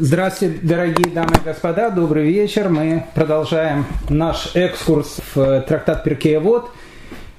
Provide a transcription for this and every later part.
Здравствуйте, дорогие дамы и господа, добрый вечер. Мы продолжаем наш экскурс в трактат Перкея Вот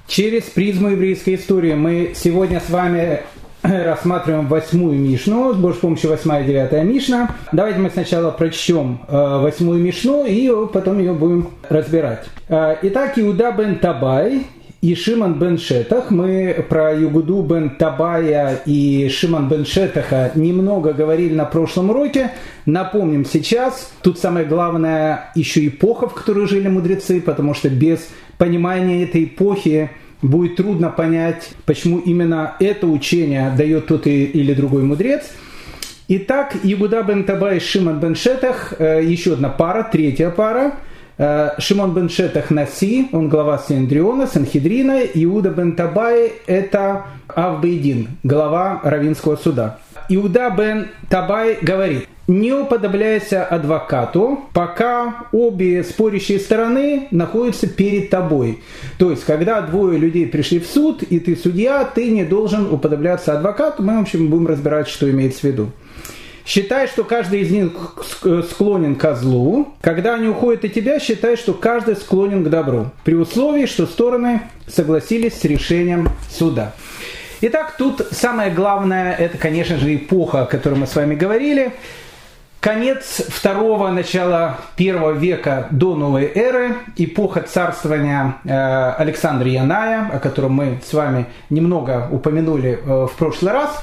через призму еврейской истории. Мы сегодня с вами рассматриваем восьмую Мишну, с Божьей помощью восьмая и девятая Мишна. Давайте мы сначала прочтем э, восьмую Мишну и потом ее будем разбирать. Э, итак, Иуда бен Табай, и Шиман бен Шетах. Мы про Югуду бен Табая и Шиман бен Шетаха немного говорили на прошлом уроке. Напомним сейчас. Тут самое главное еще эпоха, в которой жили мудрецы, потому что без понимания этой эпохи будет трудно понять, почему именно это учение дает тот или другой мудрец. Итак, Югуда бен Табай и Шиман бен Шетах, э, еще одна пара, третья пара – Шимон бен Шетах Наси, он глава Синдриона, Санхедрина, Иуда бен Табай – это Авбейдин, глава Равинского суда. Иуда бен Табай говорит, не уподобляйся адвокату, пока обе спорящие стороны находятся перед тобой. То есть, когда двое людей пришли в суд, и ты судья, ты не должен уподобляться адвокату. Мы, в общем, будем разбирать, что имеется в виду. Считай, что каждый из них склонен к злу. Когда они уходят от тебя, считай, что каждый склонен к добру. При условии, что стороны согласились с решением суда. Итак, тут самое главное, это, конечно же, эпоха, о которой мы с вами говорили. Конец второго, начала первого века до новой эры, эпоха царствования э, Александра Яная, о котором мы с вами немного упомянули э, в прошлый раз.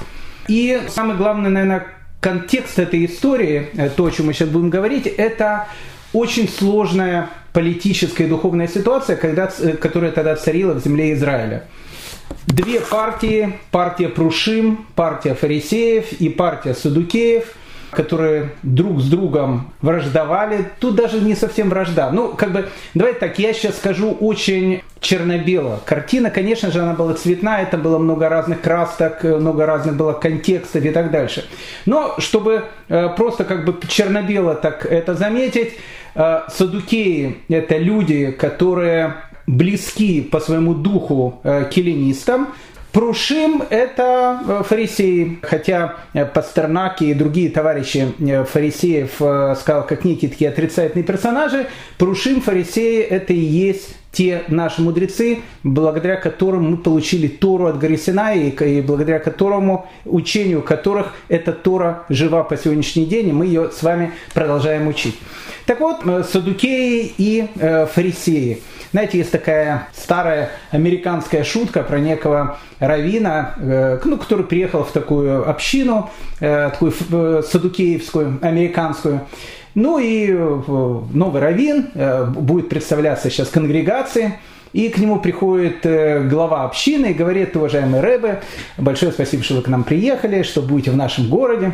И самое главное, наверное, контекст этой истории, э, то, о чем мы сейчас будем говорить, это очень сложная политическая и духовная ситуация, когда, э, которая тогда царила в земле Израиля. Две партии, партия Прушим, партия фарисеев и партия Садукеев – которые друг с другом враждовали. Тут даже не совсем вражда. Ну, как бы, давайте так, я сейчас скажу очень черно-бело. Картина, конечно же, она была цветная, это было много разных красок, много разных было контекстов и так дальше. Но, чтобы э, просто как бы черно-бело так это заметить, э, садукеи – это люди, которые близки по своему духу э, к эллинистам, Прушим – это э, фарисеи, хотя э, Пастернак и другие товарищи э, фарисеев сказал как некие такие отрицательные персонажи. Прушим, фарисеи – это и есть те наши мудрецы, благодаря которым мы получили Тору от горы Синай, и благодаря которому, учению которых эта Тора жива по сегодняшний день, и мы ее с вами продолжаем учить. Так вот, садукеи и фарисеи – знаете, есть такая старая американская шутка про некого равина, э, ну, который приехал в такую общину, э, такую э, садукеевскую, американскую. Ну и новый равин будет представляться сейчас конгрегации, и к нему приходит глава общины и говорит, уважаемые рэбы, большое спасибо, что вы к нам приехали, что будете в нашем городе.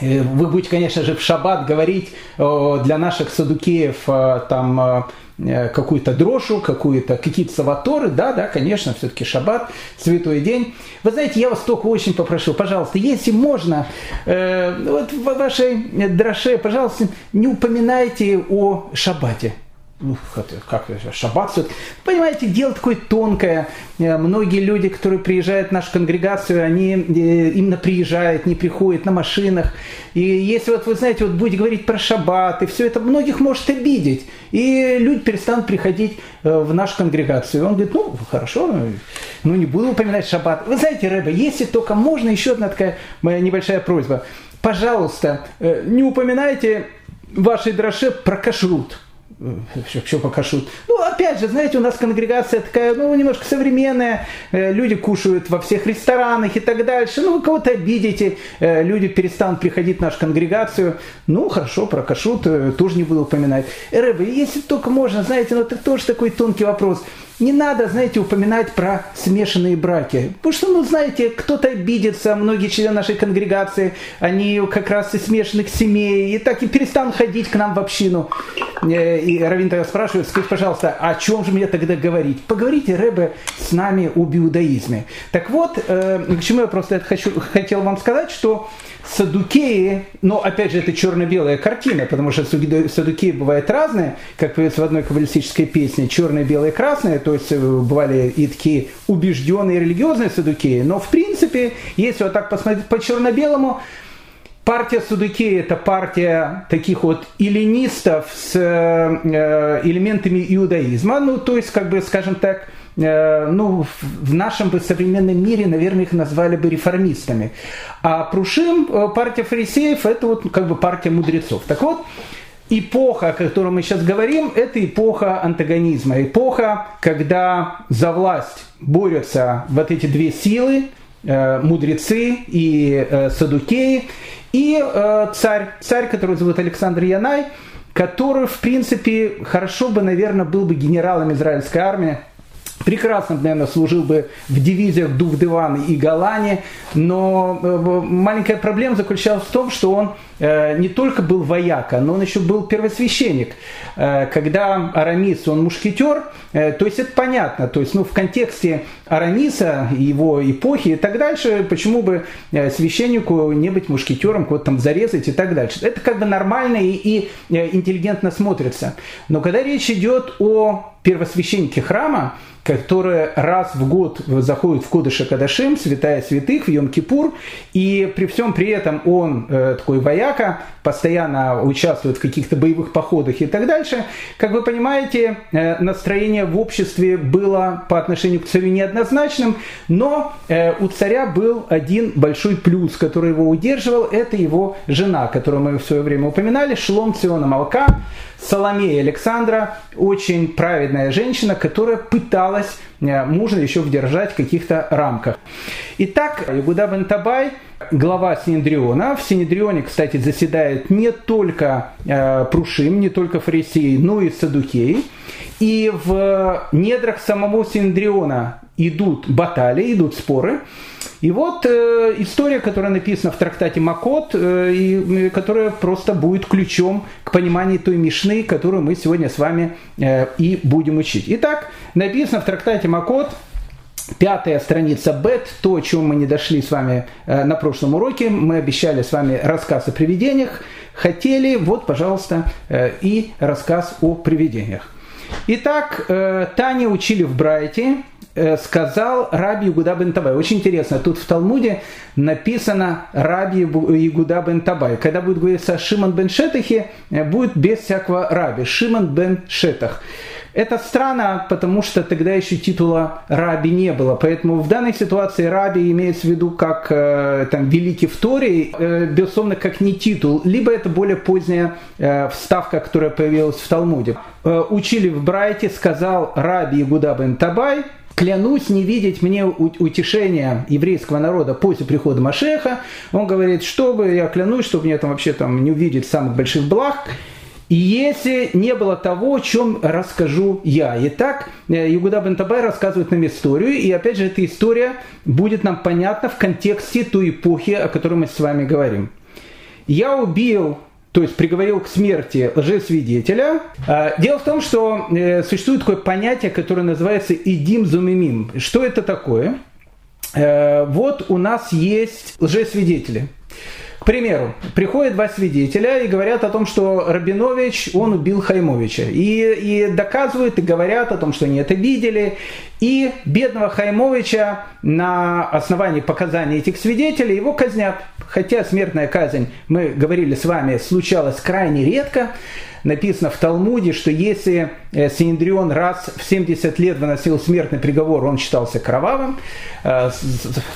Вы будете, конечно же, в шаббат говорить для наших садукеев там Э, какую-то дрошу, какую-то, какие-то саваторы, да, да, конечно, все-таки шаббат, святой день. Вы знаете, я вас только очень попрошу, пожалуйста, если можно, э, вот в вашей дроше, пожалуйста, не упоминайте о шаббате ну, как шаббат все Понимаете, дело такое тонкое. Э, многие люди, которые приезжают в нашу конгрегацию, они э, именно приезжают, не приходят на машинах. И если вот вы знаете, вот будете говорить про шаббат, и все это многих может обидеть. И люди перестанут приходить э, в нашу конгрегацию. И он говорит, ну, хорошо, ну не буду упоминать шаббат. Вы знаете, Рэба, если только можно, еще одна такая моя небольшая просьба. Пожалуйста, не упоминайте в вашей дроше про кашрут все, все покажут. Ну, опять же, знаете, у нас конгрегация такая, ну, немножко современная, э, люди кушают во всех ресторанах и так дальше. Ну, вы кого-то обидите, э, люди перестанут приходить в нашу конгрегацию. Ну, хорошо, про кашут э, тоже не буду упоминать. Рэбе, если только можно, знаете, ну, это тоже такой тонкий вопрос. Не надо, знаете, упоминать про смешанные браки. Потому что, ну, знаете, кто-то обидится, многие члены нашей конгрегации, они как раз из смешанных семей, и так и перестанут ходить к нам в общину. Э, и Равин тогда спрашивает, скажите, пожалуйста, о чем же мне тогда говорить? Поговорите, Рэбе, с нами об иудаизме. Так вот, э, к чему я просто это хочу, хотел вам сказать, что Садукеи, но опять же это черно-белая картина, потому что садукеи бывают разные, как поется в одной каббалистической песне, черное, белое, красное, то есть э, бывали и такие убежденные религиозные садукеи, но в принципе, если вот так посмотреть по черно-белому, Партия Судукеи – это партия таких вот эллинистов с э, элементами иудаизма, ну, то есть, как бы, скажем так, ну, в нашем бы современном мире, наверное, их назвали бы реформистами. А Прушим, э, партия фарисеев, это вот как бы партия мудрецов. Так вот, эпоха, о которой мы сейчас говорим, это эпоха антагонизма. Эпоха, когда за власть борются вот эти две силы, мудрецы и садукеи. И э, царь, царь, который зовут Александр Янай, который, в принципе, хорошо бы, наверное, был бы генералом израильской армии, прекрасно, наверное, служил бы в дивизиях Духдеван и Галане, но э, маленькая проблема заключалась в том, что он э, не только был вояка, но он еще был первосвященник. Э, когда Арамис, он мушкетер, то есть это понятно, то есть ну, в контексте Арамиса, его эпохи и так дальше, почему бы священнику не быть мушкетером, кого-то там зарезать и так дальше. Это как бы нормально и, и интеллигентно смотрится. Но когда речь идет о первосвященнике храма, которые раз в год заходят в Кодыша Кадашим, святая святых, в Йом-Кипур, и при всем при этом он э, такой вояка, постоянно участвует в каких-то боевых походах и так дальше. Как вы понимаете, э, настроение в обществе было по отношению к царю неоднозначным, но э, у царя был один большой плюс, который его удерживал, это его жена, которую мы в свое время упоминали, Шлом Циона Малка, Соломея Александра, очень праведная женщина, которая пыталась э, мужа еще удержать в каких-то рамках. Итак, Игуда бен Табай, глава Синедриона. В Синедрионе, кстати, заседает не только э, Прушим, не только фарисеи, но и Садукей. И в недрах самого Синедриона идут баталии, идут споры. И вот э, история, которая написана в трактате Макот, э, и, которая просто будет ключом к пониманию той Мишны, которую мы сегодня с вами э, и будем учить. Итак, написано в трактате Макот, Пятая страница Бет, то, о чем мы не дошли с вами э, на прошлом уроке. Мы обещали с вами рассказ о привидениях. Хотели, вот, пожалуйста, э, и рассказ о привидениях. Итак, э, Таня учили в Брайте, Э, сказал Раби Ягуда бен Табай. Очень интересно, тут в Талмуде написано Раби Ягуда бен Табай. Когда будет говориться о Шиман бен Шетахе, э, будет без всякого Раби. Шиман бен Шетах. Это странно, потому что тогда еще титула раби не было. Поэтому в данной ситуации раби имеется в виду как э, там, великий в Торе, э, безусловно, как не титул, либо это более поздняя э, вставка, которая появилась в Талмуде. Учили в Брайте, сказал раби Игуда бен Табай, клянусь не видеть мне утешения еврейского народа после прихода Машеха. Он говорит, чтобы, я клянусь, чтобы мне там вообще там не увидеть самых больших благ. И если не было того, о чем расскажу я. Итак, Югуда бен Табай рассказывает нам историю, и опять же эта история будет нам понятна в контексте той эпохи, о которой мы с вами говорим. Я убил то есть приговорил к смерти лжесвидетеля. А, дело в том, что э, существует такое понятие, которое называется идим зумимим. Что это такое? Э, вот у нас есть лжесвидетели. К примеру, приходят два свидетеля и говорят о том, что Рабинович, он убил Хаймовича. И, и доказывают, и говорят о том, что они это видели. И бедного Хаймовича на основании показаний этих свидетелей его казнят. Хотя смертная казнь, мы говорили с вами, случалась крайне редко написано в Талмуде, что если э, Синедрион раз в 70 лет выносил смертный приговор, он считался кровавым. Э,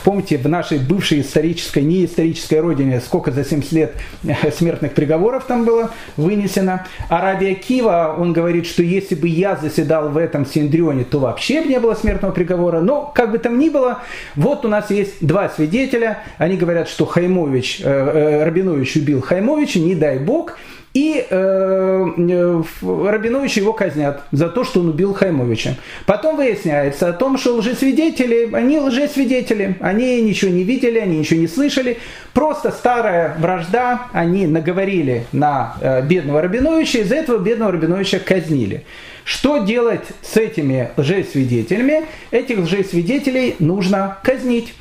помните, в нашей бывшей исторической, не исторической родине, сколько за 70 лет э, смертных приговоров там было вынесено. Арабия Кива, он говорит, что если бы я заседал в этом Синедрионе, то вообще бы не было смертного приговора. Но, как бы там ни было, вот у нас есть два свидетеля. Они говорят, что Хаймович, Рабинович убил Хаймовича, не дай бог. И э, э Рабиновича его казнят за то, что он убил Хаймовича. Потом выясняется о том, что лжесвидетели, они лжесвидетели, они ничего не видели, они ничего не слышали. Просто старая вражда, они наговорили на э, бедного Рабиновича, из-за этого бедного Рабиновича казнили. Что делать с этими лжесвидетелями? Этих лжесвидетелей нужно казнить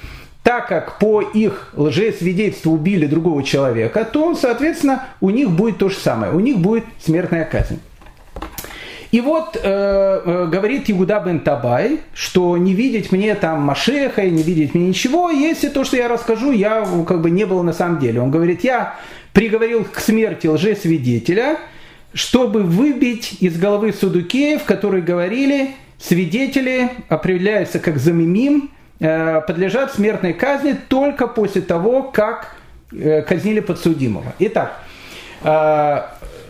так как по их лжесвидетельству убили другого человека, то, соответственно, у них будет то же самое. У них будет смертная казнь. И вот э, э, говорит Игуда бен Табай, что не видеть мне там Машеха, не видеть мне ничего, если то, что я расскажу, я как бы не был на самом деле. Он говорит, я приговорил к смерти лжесвидетеля, чтобы выбить из головы судукеев, которые говорили, свидетели определяются как замимим, подлежат смертной казни только после того, как э, казнили подсудимого. Итак, э,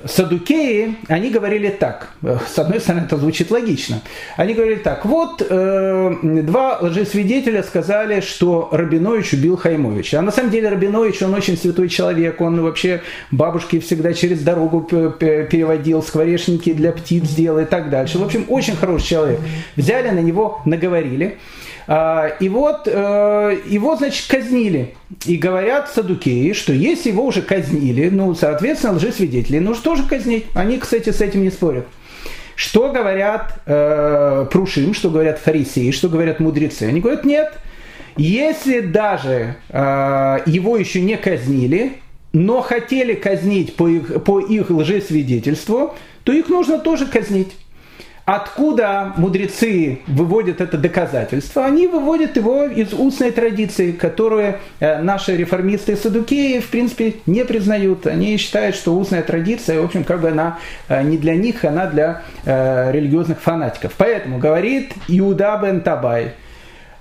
садукеи, они говорили так, с одной стороны это звучит логично, они говорили так, вот э, два лжесвидетеля сказали, что Рабинович убил Хаймовича, а на самом деле Рабинович, он очень святой человек, он вообще бабушке всегда через дорогу переводил, скворечники для птиц сделал и так дальше. В общем, очень хороший человек. Взяли на него, наговорили. А, и вот э, его, значит, казнили. И говорят садукеи, что если его уже казнили, ну, соответственно, лжесвидетели нужно тоже казнить. Они, кстати, с этим не спорят. Что говорят э, прушим, что говорят фарисеи, что говорят мудрецы? Они говорят, нет, если даже э, его еще не казнили, но хотели казнить по их, по их лжесвидетельству, то их нужно тоже казнить. Откуда мудрецы выводят это доказательство? Они выводят его из устной традиции, которую э, наши реформисты и садукеи, в принципе, не признают. Они считают, что устная традиция, в общем, как бы она э, не для них, она для э, религиозных фанатиков. Поэтому говорит Иуда бен Табай –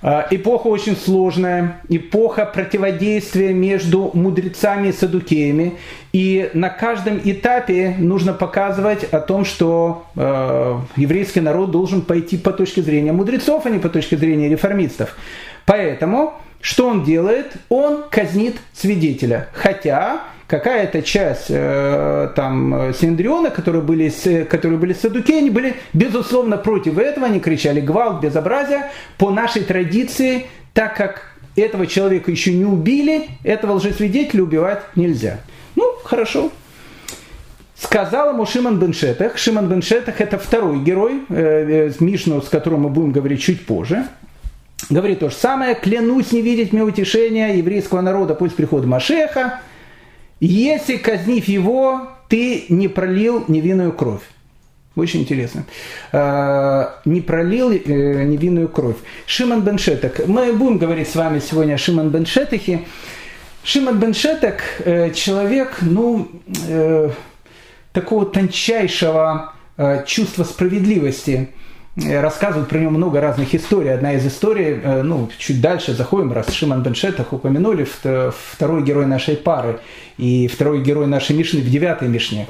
эпоха очень сложная, эпоха противодействия между мудрецами и садукеями. И на каждом этапе нужно показывать о том, что э, еврейский народ должен пойти по точке зрения мудрецов, а не по точке зрения реформистов. Поэтому что он делает? Он казнит свидетеля. Хотя какая-то часть э, там Синдриона, которые были, которые были садуки, они были безусловно против этого, они кричали гвалт, безобразие. По нашей традиции, так как этого человека еще не убили, этого лжесвидетеля убивать нельзя. Ну, хорошо. Сказал ему Шиман Беншетах. Шиман Беншетах это второй герой, э, э, Мишну, с которым мы будем говорить чуть позже. Говорит то же самое. Клянусь не видеть мне утешения еврейского народа после прихода Машеха если, казнив его, ты не пролил невинную кровь. Очень интересно. А, не пролил э, невинную кровь. Шиман Беншетак. Мы будем говорить с вами сегодня о Шиман Беншетахе. Шиман Беншетак э, человек, ну, э, такого тончайшего чувства справедливости – рассказывают про него много разных историй. Одна из историй, э, ну, чуть дальше заходим, раз Шиман Беншетах упомянули, второй герой нашей пары и второй герой нашей Мишны в девятой Мишне.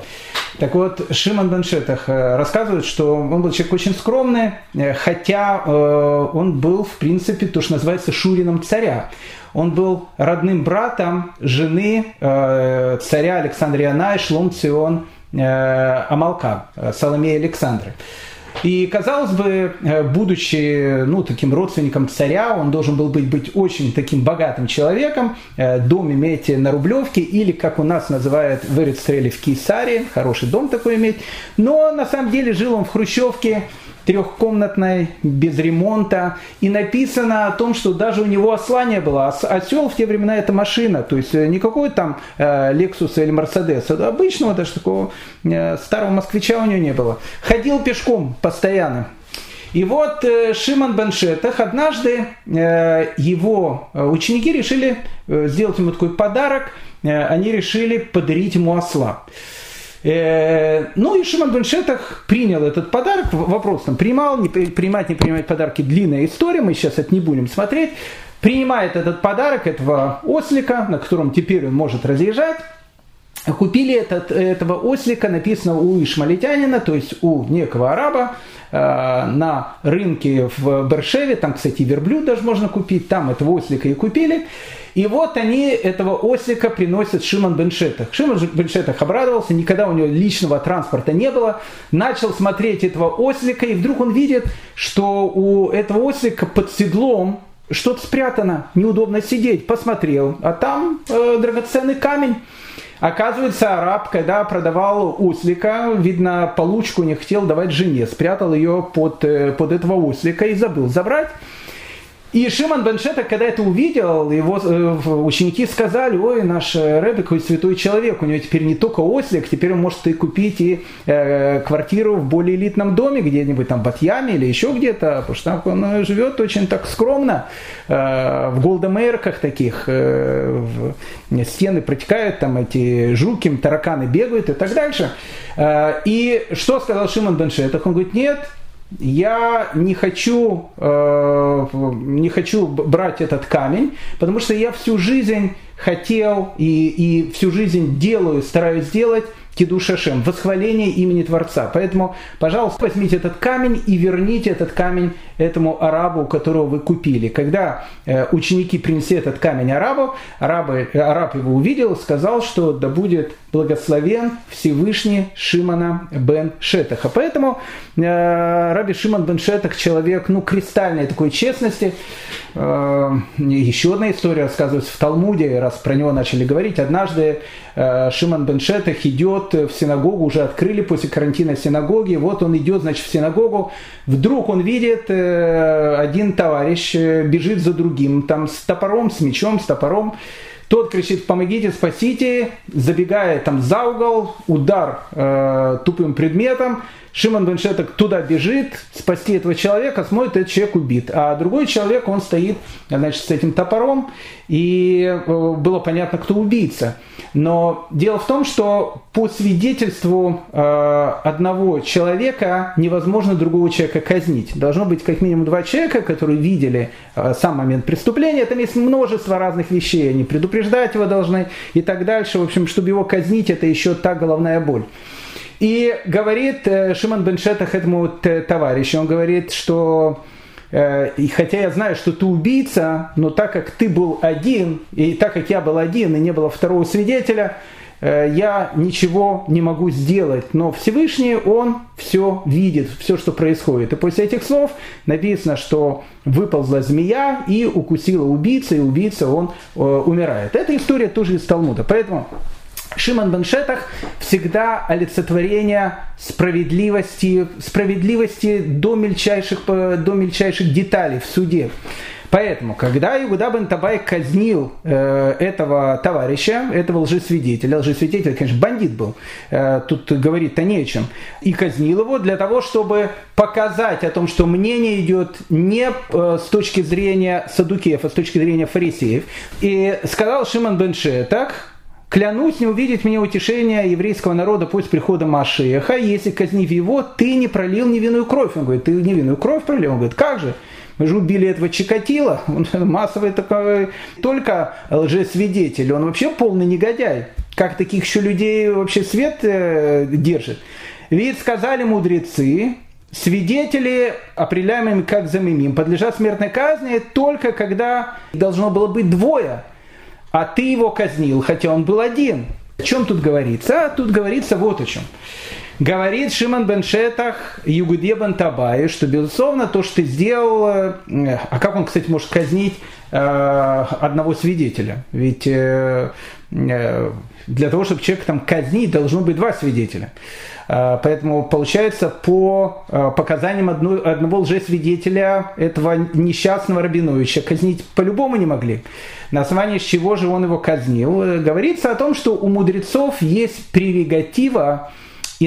Так вот, Шиман Беншетах э, рассказывает, что он был человек очень скромный, хотя он был, в принципе, то, что называется шурином царя. Он был родным братом жены царя Александра Иона и Шлом Цион Амалка, Соломея Александры. И, казалось бы, э, будучи ну, таким родственником царя, он должен был быть, быть очень таким богатым человеком, э, дом иметь на Рублевке, или, как у нас называют в Эрицтреле, в Кейсаре, хороший дом такой иметь. Но на самом деле жил он в Хрущевке, трехкомнатной, без ремонта. И написано о том, что даже у него осла не было. Осел в те времена это машина. То есть э, никакой там э, Lexus или Mercedes. Обычного даже такого э, старого москвича у него не было. Ходил пешком постоянно. И вот Шимон Беншетах однажды его ученики решили сделать ему такой подарок. Они решили подарить ему осла. Э, ну и Шимон бен принял этот подарок. Вопрос там, принимал, не принимать, не принимать подарки, длинная история, мы сейчас это не будем смотреть. Принимает этот подарок этого ослика, на котором теперь он может разъезжать. Купили этот, этого ослика, написано у ишмалитянина, то есть у некого араба, на рынке в Бершеве, там, кстати, верблюд даже можно купить, там этого ослика и купили. И вот они этого ослика приносят Шимон Беншетах. Шимон Беншетах обрадовался, никогда у него личного транспорта не было. Начал смотреть этого ослика, и вдруг он видит, что у этого ослика под седлом что-то спрятано, неудобно сидеть. Посмотрел, а там э, драгоценный камень. Оказывается, араб, когда продавал ослика, видно, получку не хотел давать жене, спрятал ее под, э, под этого ослика и забыл забрать. И Шимон Беншета, когда это увидел, его э, ученики сказали, ой, наш Рэбби какой святой человек, у него теперь не только ослик, теперь он может и купить и э, квартиру в более элитном доме, где-нибудь там в Батьяме или еще где-то, потому что там он живет очень так скромно, э, в голдомейрках таких, э, стены протекают, там эти жуки, тараканы бегают и так дальше. Э, и что сказал Шимон Беншетах? Он говорит, нет, я не хочу, э, не хочу брать этот камень, потому что я всю жизнь хотел и, и всю жизнь делаю, стараюсь сделать Киду Шашем, восхваление имени Творца. Поэтому, пожалуйста, возьмите этот камень и верните этот камень этому арабу, которого вы купили. Когда э, ученики принесли этот камень арабу, арабы, араб его увидел, сказал, что да будет благословен Всевышний Шимана бен Шетаха. Поэтому э, Раби Шиман бен Шетах человек, ну, кристальной такой честности. Э, еще одна история рассказывается в Талмуде, раз про него начали говорить. Однажды Шиман бен Шетах идет в синагогу, уже открыли после карантина синагоги, вот он идет, значит, в синагогу, вдруг он видит, э, один товарищ э, бежит за другим, там с топором, с мечом, с топором, тот кричит, помогите, спасите, забегая там за угол, удар э, тупым предметом, Шимон бен Шеток туда бежит, спасти этого человека, смотрит, этот человек убит. А другой человек, он стоит значит, с этим топором, и э, было понятно, кто убийца. Но дело в том, что по свидетельству э, одного человека невозможно другого человека казнить. Должно быть как минимум два человека, которые видели э, сам момент преступления. Там есть множество разных вещей. Они предупреждать его должны и так дальше. В общем, чтобы его казнить, это еще та головная боль. И говорит э, Шимон бен Шетах этому товарищу, он говорит, что э, и хотя я знаю, что ты убийца, но так как ты был один, и так как я был один, и не было второго свидетеля, э, я ничего не могу сделать. Но Всевышний, Он все видит, все, что происходит. И после этих слов написано, что выползла змея и укусила убийца, и убийца, он умирает. Эта история тоже из Талмуда. Поэтому Шимон бен Шетах всегда олицетворение справедливости, справедливости до мельчайших, до мельчайших деталей в суде. Поэтому, когда Игуда бен Табай казнил э, этого товарища, этого лжесвидетеля, лжесвидетель, конечно, бандит был, э, тут говорить-то не о чем, и казнил его для того, чтобы показать о том, что мнение идет не э, с точки зрения садукеев, а с точки зрения фарисеев. И сказал Шимон бен Шетах, Клянусь не увидеть мне утешения еврейского народа после прихода Машеха, если, казнив его, ты не пролил невинную кровь. Он говорит, ты невинную кровь пролил? Он говорит, как же? Мы же убили этого Чикатила, он массовый такой, только лжесвидетель, он вообще полный негодяй. Как таких еще людей вообще свет э, держит? Ведь сказали мудрецы, свидетели, определяемые как замимим, подлежат смертной казни только когда должно было быть двое а ты его казнил, хотя он был один. О чем тут говорится? А тут говорится вот о чем. Говорит Шиман бен Шетах Югуде бен что, безусловно, то, что ты сделал, э, а как он, кстати, может казнить э, одного свидетеля? Ведь э, для того, чтобы человек там казнить, должно быть два свидетеля. Поэтому получается по показаниям одной, одного лжесвидетеля этого несчастного Рабиновича казнить по-любому не могли на основании чего же он его казнил. Э, говорится о том, что у мудрецов есть прерогатива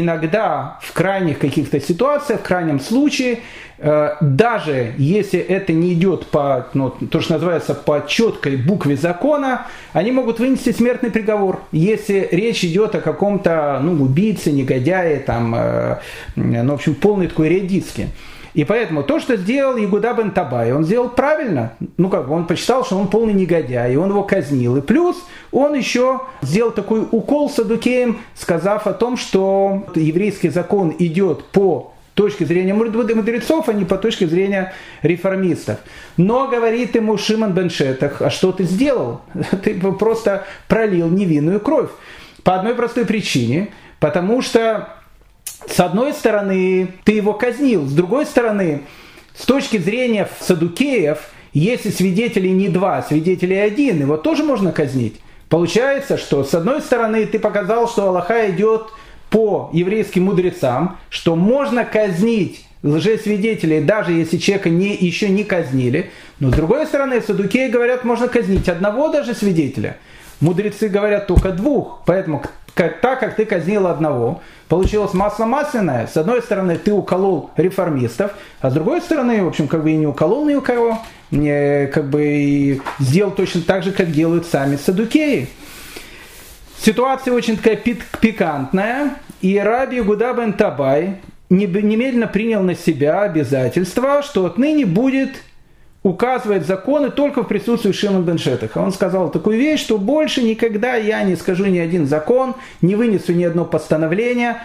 иногда в крайних каких-то ситуациях, в крайнем случае, э, даже если это не идет по, ну, то, что называется, по четкой букве закона, они могут вынести смертный приговор, если речь идет о каком-то ну, убийце, негодяе, там, э, ну, в общем, полной такой редиске. И поэтому то, что сделал Ягуда бен Табай, он сделал правильно. Ну как, он посчитал, что он полный негодяй, и он его казнил. И плюс он еще сделал такой укол Садукеем, сказав о том, что еврейский закон идет по точки зрения мудрецов, а не по точке зрения реформистов. Но говорит ему Шимон Беншетах, а что ты сделал? Ты просто пролил невинную кровь. По одной простой причине, потому что с одной стороны, ты его казнил, с другой стороны, с точки зрения садукеев, если свидетелей не два, свидетелей один, его тоже можно казнить. Получается, что с одной стороны ты показал, что Аллаха идет по еврейским мудрецам, что можно казнить лжесвидетелей, даже если человека не, еще не казнили. Но с другой стороны, садукеи говорят, можно казнить одного даже свидетеля. Мудрецы говорят только двух. Поэтому так как ты казнил одного, получилось масло масляное. С одной стороны, ты уколол реформистов, а с другой стороны, в общем, как бы и не уколол ни у кого, не, как бы и сделал точно так же, как делают сами садукеи. Ситуация очень такая пикантная, и Раби Гуда бен Табай немедленно принял на себя обязательство, что отныне будет указывать законы только в присутствии Шимон бен Шетаха. Он сказал такую вещь, что больше никогда я не скажу ни один закон, не вынесу ни одно постановление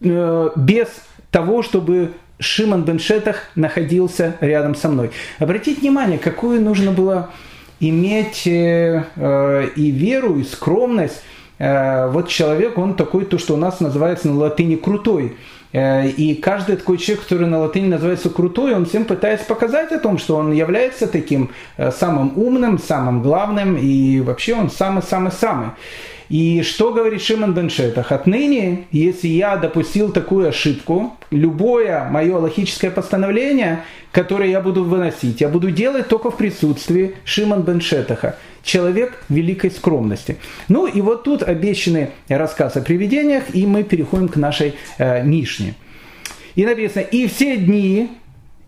э, без того, чтобы Шимон бен Шетах находился рядом со мной. Обратите внимание, какую нужно было иметь э, э, и веру, и скромность. Вот человек, он такой, то, что у нас называется на латыни крутой. Э, и каждый такой человек, который на латыни называется крутой, он всем пытается показать о том, что он является таким э, самым умным, самым главным, и вообще он самый-самый-самый. И что говорит Шимон бен Шетах? Отныне, если я допустил такую ошибку, любое мое логическое постановление, которое я буду выносить, я буду делать только в присутствии Шимон бен Шетаха человек великой скромности. Ну и вот тут обещанный рассказ о привидениях, и мы переходим к нашей э, Мишне. И написано, и все дни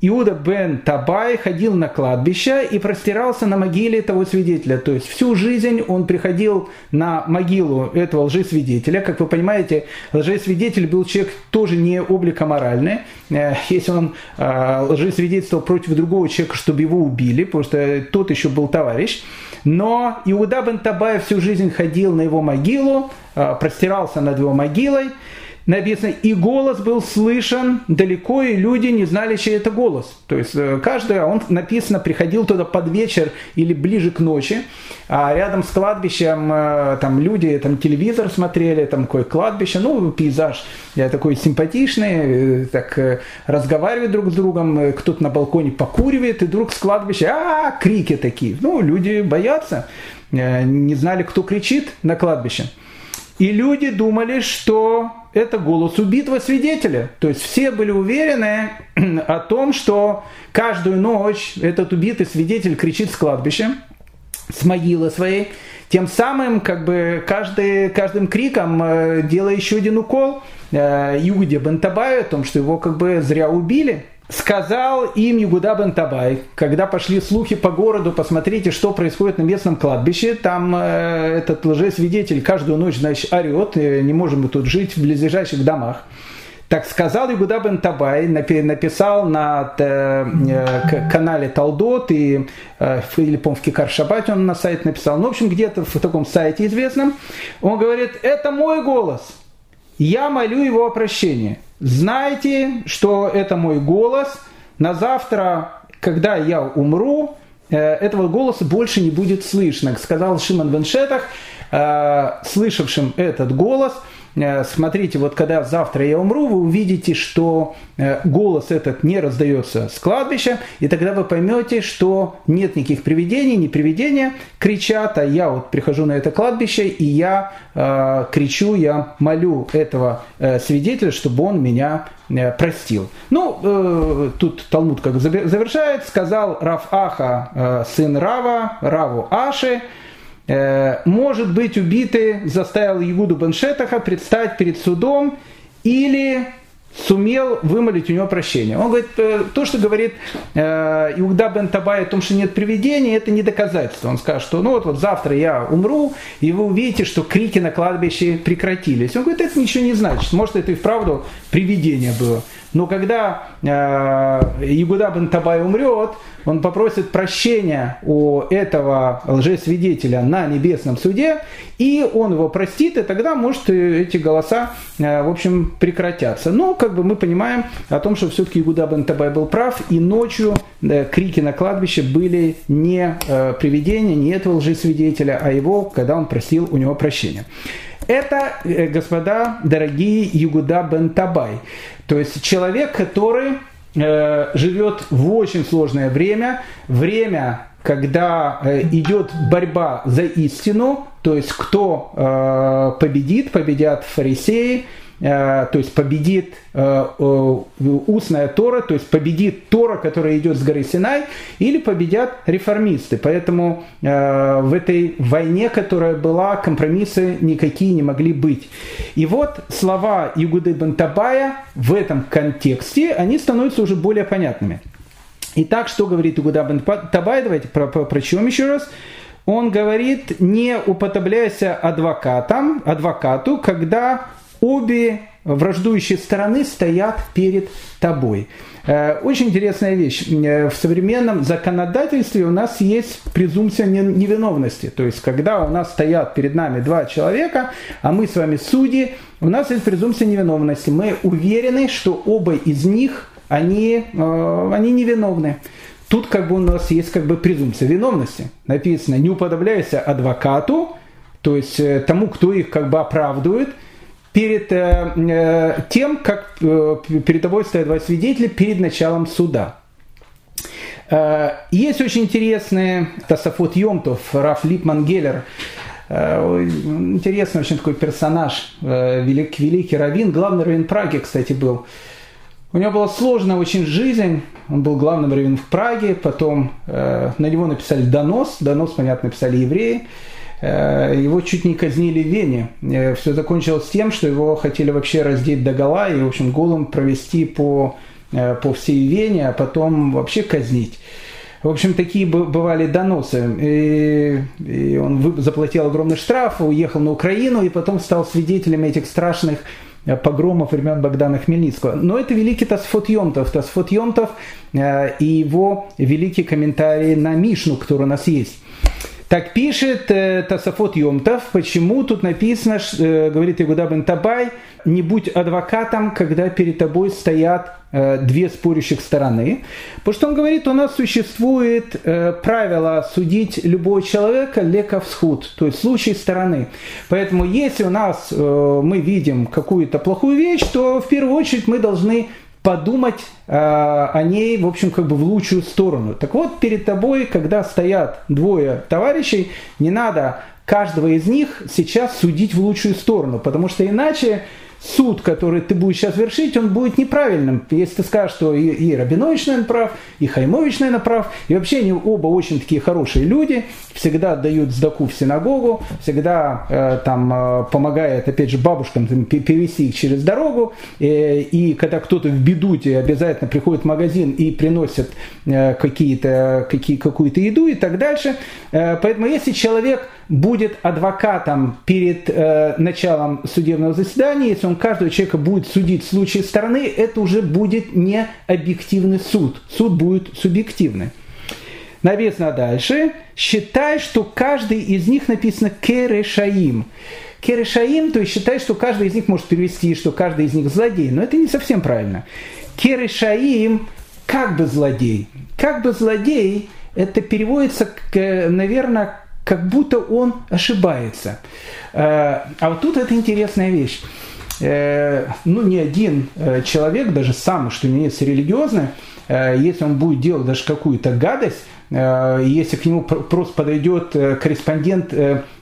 Иуда бен Табай ходил на кладбище и простирался на могиле того свидетеля. То есть всю жизнь он приходил на могилу этого лжесвидетеля. Как вы понимаете, лжесвидетель был человек тоже не обликоморальный. Э, если он э, лжесвидетельствовал против другого человека, чтобы его убили, потому что тот еще был товарищ. Но Иуда бен Табай всю жизнь ходил на его могилу, э, простирался над его могилой написано, и голос был слышен далеко, и люди не знали, чей это голос. То есть э, каждый, он написано, приходил туда под вечер или ближе к ночи, а рядом с кладбищем э, там люди там телевизор смотрели, там какое кладбище, ну, пейзаж я такой симпатичный, э, так разговаривают друг с другом, кто-то на балконе покуривает, и вдруг с кладбища, а, крики такие. Ну, люди боятся, не знали, кто кричит на кладбище. И люди думали, что это голос убитого свидетеля. То есть все были уверены о том, что каждую ночь этот убитый свидетель кричит с кладбища, с могилы своей, тем самым как бы каждый, каждым криком э, делая еще один укол э, Иуде Бентабаю о том, что его как бы зря убили – сказал им Югуда бен Табай, когда пошли слухи по городу, посмотрите, что происходит на местном кладбище, там э, этот лжесвидетель каждую ночь, значит, орет, э, не можем мы тут жить в близлежащих домах. Так сказал Югуда бен Табай, написал на э, э канале Талдот и э, или, по в Кикар Шабате он на сайт написал, ну, в общем, где-то в таком сайте известном, он говорит, это мой голос, я молю его о прощении. Знайте, что это мой голос. На завтра, когда я умру, э, этого голоса больше не будет слышно. Сказал Шимон Веншетах, э, слышавшим этот голос – смотрите, вот когда завтра я умру, вы увидите, что э, голос этот не раздается с кладбища, и тогда вы поймете, что нет никаких привидений, не привидения кричат, а я вот прихожу на это кладбище, и я э, кричу, я молю этого э, свидетеля, чтобы он меня э, простил. Ну, э, тут Талмуд как завершает, сказал Рав Аха, э, сын Рава, Раву Аши, Э, может быть убитый заставил Егуду Беншетаха предстать перед судом или сумел вымолить у него прощение. Он говорит, э, то, что говорит э, Иуда бен Табай о том, что нет привидений, это не доказательство. Он скажет, что ну вот, вот завтра я умру, и вы увидите, что крики на кладбище прекратились. Он говорит, это ничего не значит. Может, это и вправду привидение было. Но когда э, Ягуда бен Табай умрет, он попросит прощения у этого лжесвидетеля на небесном суде, и он его простит, и тогда, может, эти голоса, э, в общем, прекратятся. Но, как бы мы понимаем о том, что все-таки Ягуда бен Табай был прав, и ночью э, крики на кладбище были не привидения, не этого лжесвидетеля, а его, когда он просил у него прощения. Это, господа дорогие, Югуда бен Табай. То есть человек, который э, живет в очень сложное время, время, когда э, идет борьба за истину, то есть кто э, победит, победят фарисеи, то есть победит устная Тора, то есть победит Тора, которая идет с горы Синай, или победят реформисты. Поэтому в этой войне, которая была, компромиссы никакие не могли быть. И вот слова Игуды Бентабая в этом контексте, они становятся уже более понятными. Итак, что говорит Игуда бен Табай? Давайте про, про, прочтем еще раз. Он говорит, не уподобляйся адвокатам, адвокату, когда обе враждующие стороны стоят перед тобой. Э, очень интересная вещь. Э, в современном законодательстве у нас есть презумпция невиновности. То есть, когда у нас стоят перед нами два человека, а мы с вами судьи, у нас есть презумпция невиновности. Мы уверены, что оба из них они, э, они невиновны. Тут как бы у нас есть как бы презумпция виновности. Написано, не уподобляйся адвокату, то есть тому, кто их как бы оправдывает, перед э, тем, как перед тобой стоят два свидетеля перед началом суда. Есть очень интересный Тасафот Йомтов, Раф Липман Геллер, интересный очень такой персонаж, великий, великий раввин, главный раввин Праги, кстати, был. У него была сложная очень жизнь. Он был главным раввином в Праге, потом э, на него написали донос. Донос, понятно, написали евреи. Э, его чуть не казнили в Вене. Э, все закончилось тем, что его хотели вообще раздеть до гола и, в общем, голым провести по, э, по всей Вене, а потом вообще казнить. В общем, такие бывали доносы. И, и он заплатил огромный штраф, уехал на Украину и потом стал свидетелем этих страшных погромов времен Богдана Хмельницкого. Но это великий Тасфот Йомтов. Тасфот Йомтов и его великий комментарий на Мишну, который у нас есть. Так пишет э, Тасафот Йомтов, почему тут написано, э, говорит Игуда бен Табай, не будь адвокатом, когда перед тобой стоят э, две спорящих стороны. Потому что он говорит, у нас существует э, правило судить любого человека леков схуд, то есть случай стороны. Поэтому если у нас э, мы видим какую-то плохую вещь, то в первую очередь мы должны подумать э, о ней, в общем, как бы в лучшую сторону. Так вот, перед тобой, когда стоят двое товарищей, не надо каждого из них сейчас судить в лучшую сторону, потому что иначе суд, который ты будешь сейчас вершить, он будет неправильным. Если ты скажешь, что и, и Рабинович, наверное, прав, и Хаймович, наверное, прав, и вообще они оба очень такие хорошие люди, всегда отдают сдаку в синагогу, всегда э, там э, помогают, опять же, бабушкам там, перевести их через дорогу, э, и когда кто-то в беду, тебе обязательно приходит в магазин и приносит э, какие-то, какие, какую-то еду и так дальше. Э, поэтому если человек будет адвокатом перед э, началом судебного заседания, если он каждого человека будет судить в случае стороны, это уже будет не объективный суд. Суд будет субъективный. Написано дальше. Считай, что каждый из них написано керешаим. Керешаим, то есть считай, что каждый из них может перевести, что каждый из них злодей. Но это не совсем правильно. Керешаим как бы злодей. Как бы злодей, это переводится, наверное, как будто он ошибается. Э, а вот тут это интересная вещь. Э, ну, ни один э, человек, даже самый, что не есть религиозный, если он будет делать даже какую-то гадость, если к нему просто подойдет корреспондент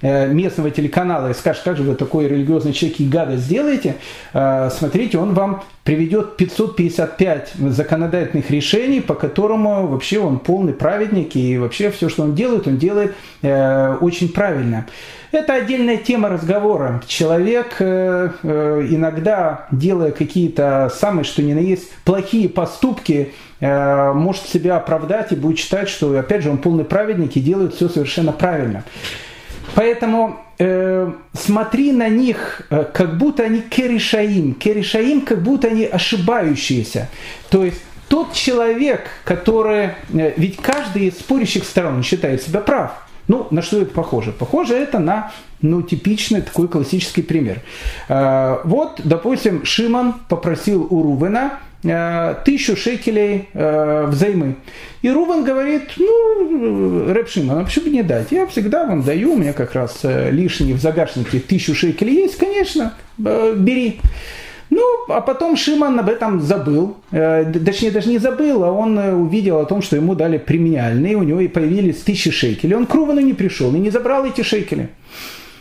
местного телеканала и скажет, как же вы такой религиозный человек и гадость сделаете, смотрите, он вам приведет 555 законодательных решений, по которому вообще он полный праведник, и вообще все, что он делает, он делает э, очень правильно. Это отдельная тема разговора. Человек э, э, иногда, делая какие-то самые, что ни на есть, плохие поступки, э, может себя оправдать и будет считать, что, опять же, он полный праведник и делает все совершенно правильно. Поэтому э, смотри на них, э, как будто они керишаим. Керишаим, как будто они ошибающиеся. То есть тот человек, который... Э, ведь каждый из спорящих сторон считает себя прав. Ну, на что это похоже? Похоже это на ну, типичный такой классический пример. Э, вот, допустим, Шиман попросил у Рувена Э, тысячу шекелей э, взаймы. И Рубен говорит, ну, Рэп Шимон, а почему бы не дать? Я всегда вам даю, у меня как раз э, лишние в загашнике тысячу шекелей есть, конечно, бери. Ну, а потом Шиман об этом забыл. Точнее, даже не забыл, а он увидел о том, что ему дали премиальные, у него и появились тысячи шекелей. Он к Рувану не пришел и не забрал эти шекели.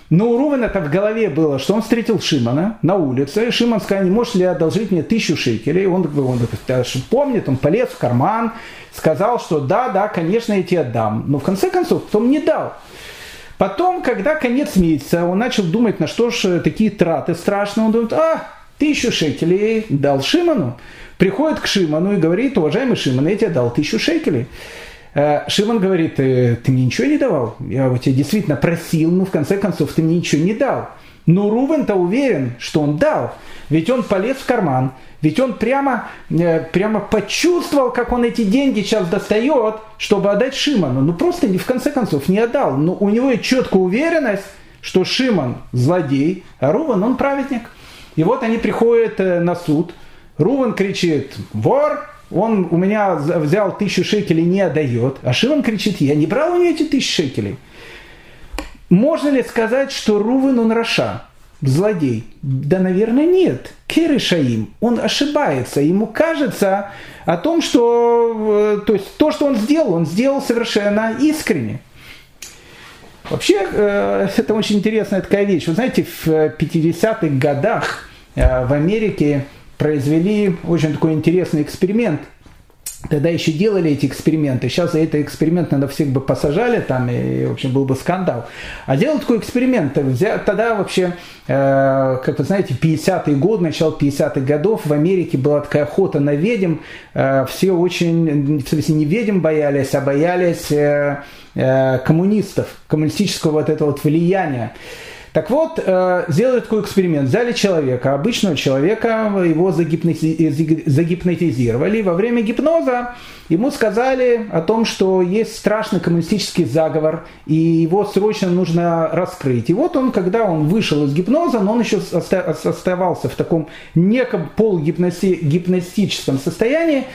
Но у Рувена это в голове было, что он встретил Шимана на улице. Шиман сказал, не можешь ли одолжить мне тысячу шекелей? Он, он, он помнит, он полез в карман, сказал, что да, да, конечно, я тебе отдам. Но в конце концов, он не дал. Потом, когда конец месяца, он начал думать, на что же такие траты страшные. Он думает, а, тысячу шекелей дал Шиману. Приходит к Шиману и говорит, уважаемый Шиман, я тебе дал тысячу шекелей. Э, Шимон говорит, ты мне ничего не давал? Я у тебя действительно просил, но в конце концов ты мне ничего не дал. Но Рувен-то уверен, что он дал. Ведь он полез в карман, ведь он прямо, э, прямо почувствовал, как он эти деньги сейчас достает, чтобы отдать Шимону. Ну просто в конце концов не отдал. Но у него есть четкая уверенность, что Шимон злодей, а Рувен он праведник. И вот они приходят э, на суд. Рувен кричит, вор, он у меня взял тысячу шекелей, не отдает. А Шимон кричит, я не брал у него эти тысячи шекелей. Можно ли сказать, что Рувен он Раша, злодей? Да, наверное, нет. Керы Шаим, он ошибается. Ему кажется о том, что э, то, есть, то, что он сделал, он сделал совершенно искренне. Вообще, э, это очень интересная такая вещь. Вы знаете, в 50-х годах э, в Америке произвели очень такой интересный эксперимент. Тогда еще делали эти эксперименты. Сейчас за это эксперимент надо всех бы посажали, там, и, в общем, был бы скандал. А делал такой эксперимент. Тогда вообще, э, как вы знаете, 50-е годы, начало 50-х годов в Америке была такая охота на ведьм. Э, все очень, в смысле, не ведьм боялись, а боялись э, коммунистов, коммунистического вот этого вот влияния. Так вот, э, сделали такой эксперимент. Взяли человека, обычного человека, его загипнотизировали. Во время гипноза ему сказали о том, что есть страшный коммунистический заговор, и его срочно нужно раскрыть. И вот он, когда он вышел из гипноза, но он еще оставался в таком неком полугипнотическом состоянии,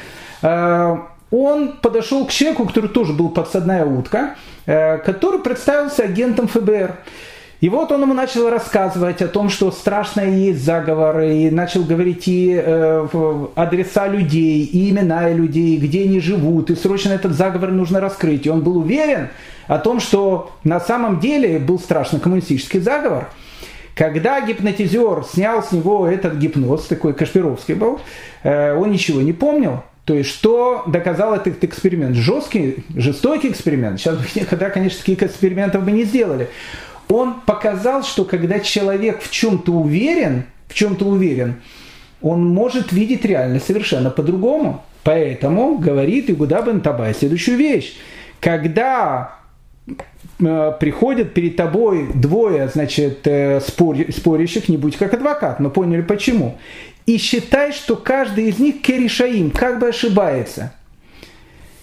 э, он подошел к человеку, который тоже был подсадная утка, э, который представился агентом ФБР. И вот он ему начал рассказывать о том, что страшное есть заговор, и начал говорить и э, адреса людей, и имена людей, где они живут, и срочно этот заговор нужно раскрыть. И он был уверен о том, что на самом деле был страшный коммунистический заговор. Когда гипнотизер снял с него этот гипноз, такой Кашпировский был, э, он ничего не помнил. То есть, что доказал этот эксперимент? Жесткий, жестокий эксперимент. Сейчас бы никогда, конечно, таких экспериментов бы не сделали он показал, что когда человек в чем-то уверен, в чем-то уверен, он может видеть реальность совершенно по-другому. Поэтому говорит Игуда бен Табай следующую вещь. Когда э, приходят перед тобой двое, значит, э, спор, спорящих, не будь как адвокат, но поняли почему. И считай, что каждый из них керишаим, как бы ошибается –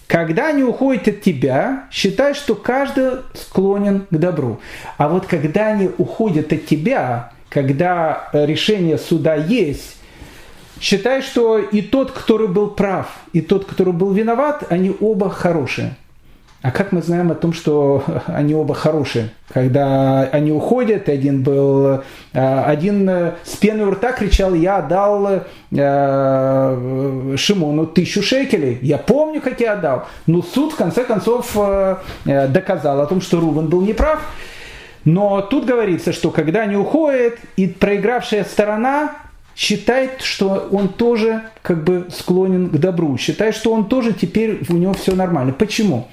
когда они уходят от тебя, считай, что каждый склонен к добру. А вот когда они уходят от тебя, когда решение суда есть, считай, что и тот, который был прав, и тот, который был виноват, они оба хорошие. А как мы знаем о том, что они оба хорошие? Когда они уходят, один был, э, один э, с пеной у рта кричал, я дал э, Шимону тысячу шекелей. Я помню, как я отдал. Но суд в конце концов доказал о том, что Рувен был неправ. Но тут говорится, что когда они уходят, и проигравшая сторона считает, что он тоже как бы склонен к добру, считает, что он тоже теперь у него все нормально. Почему?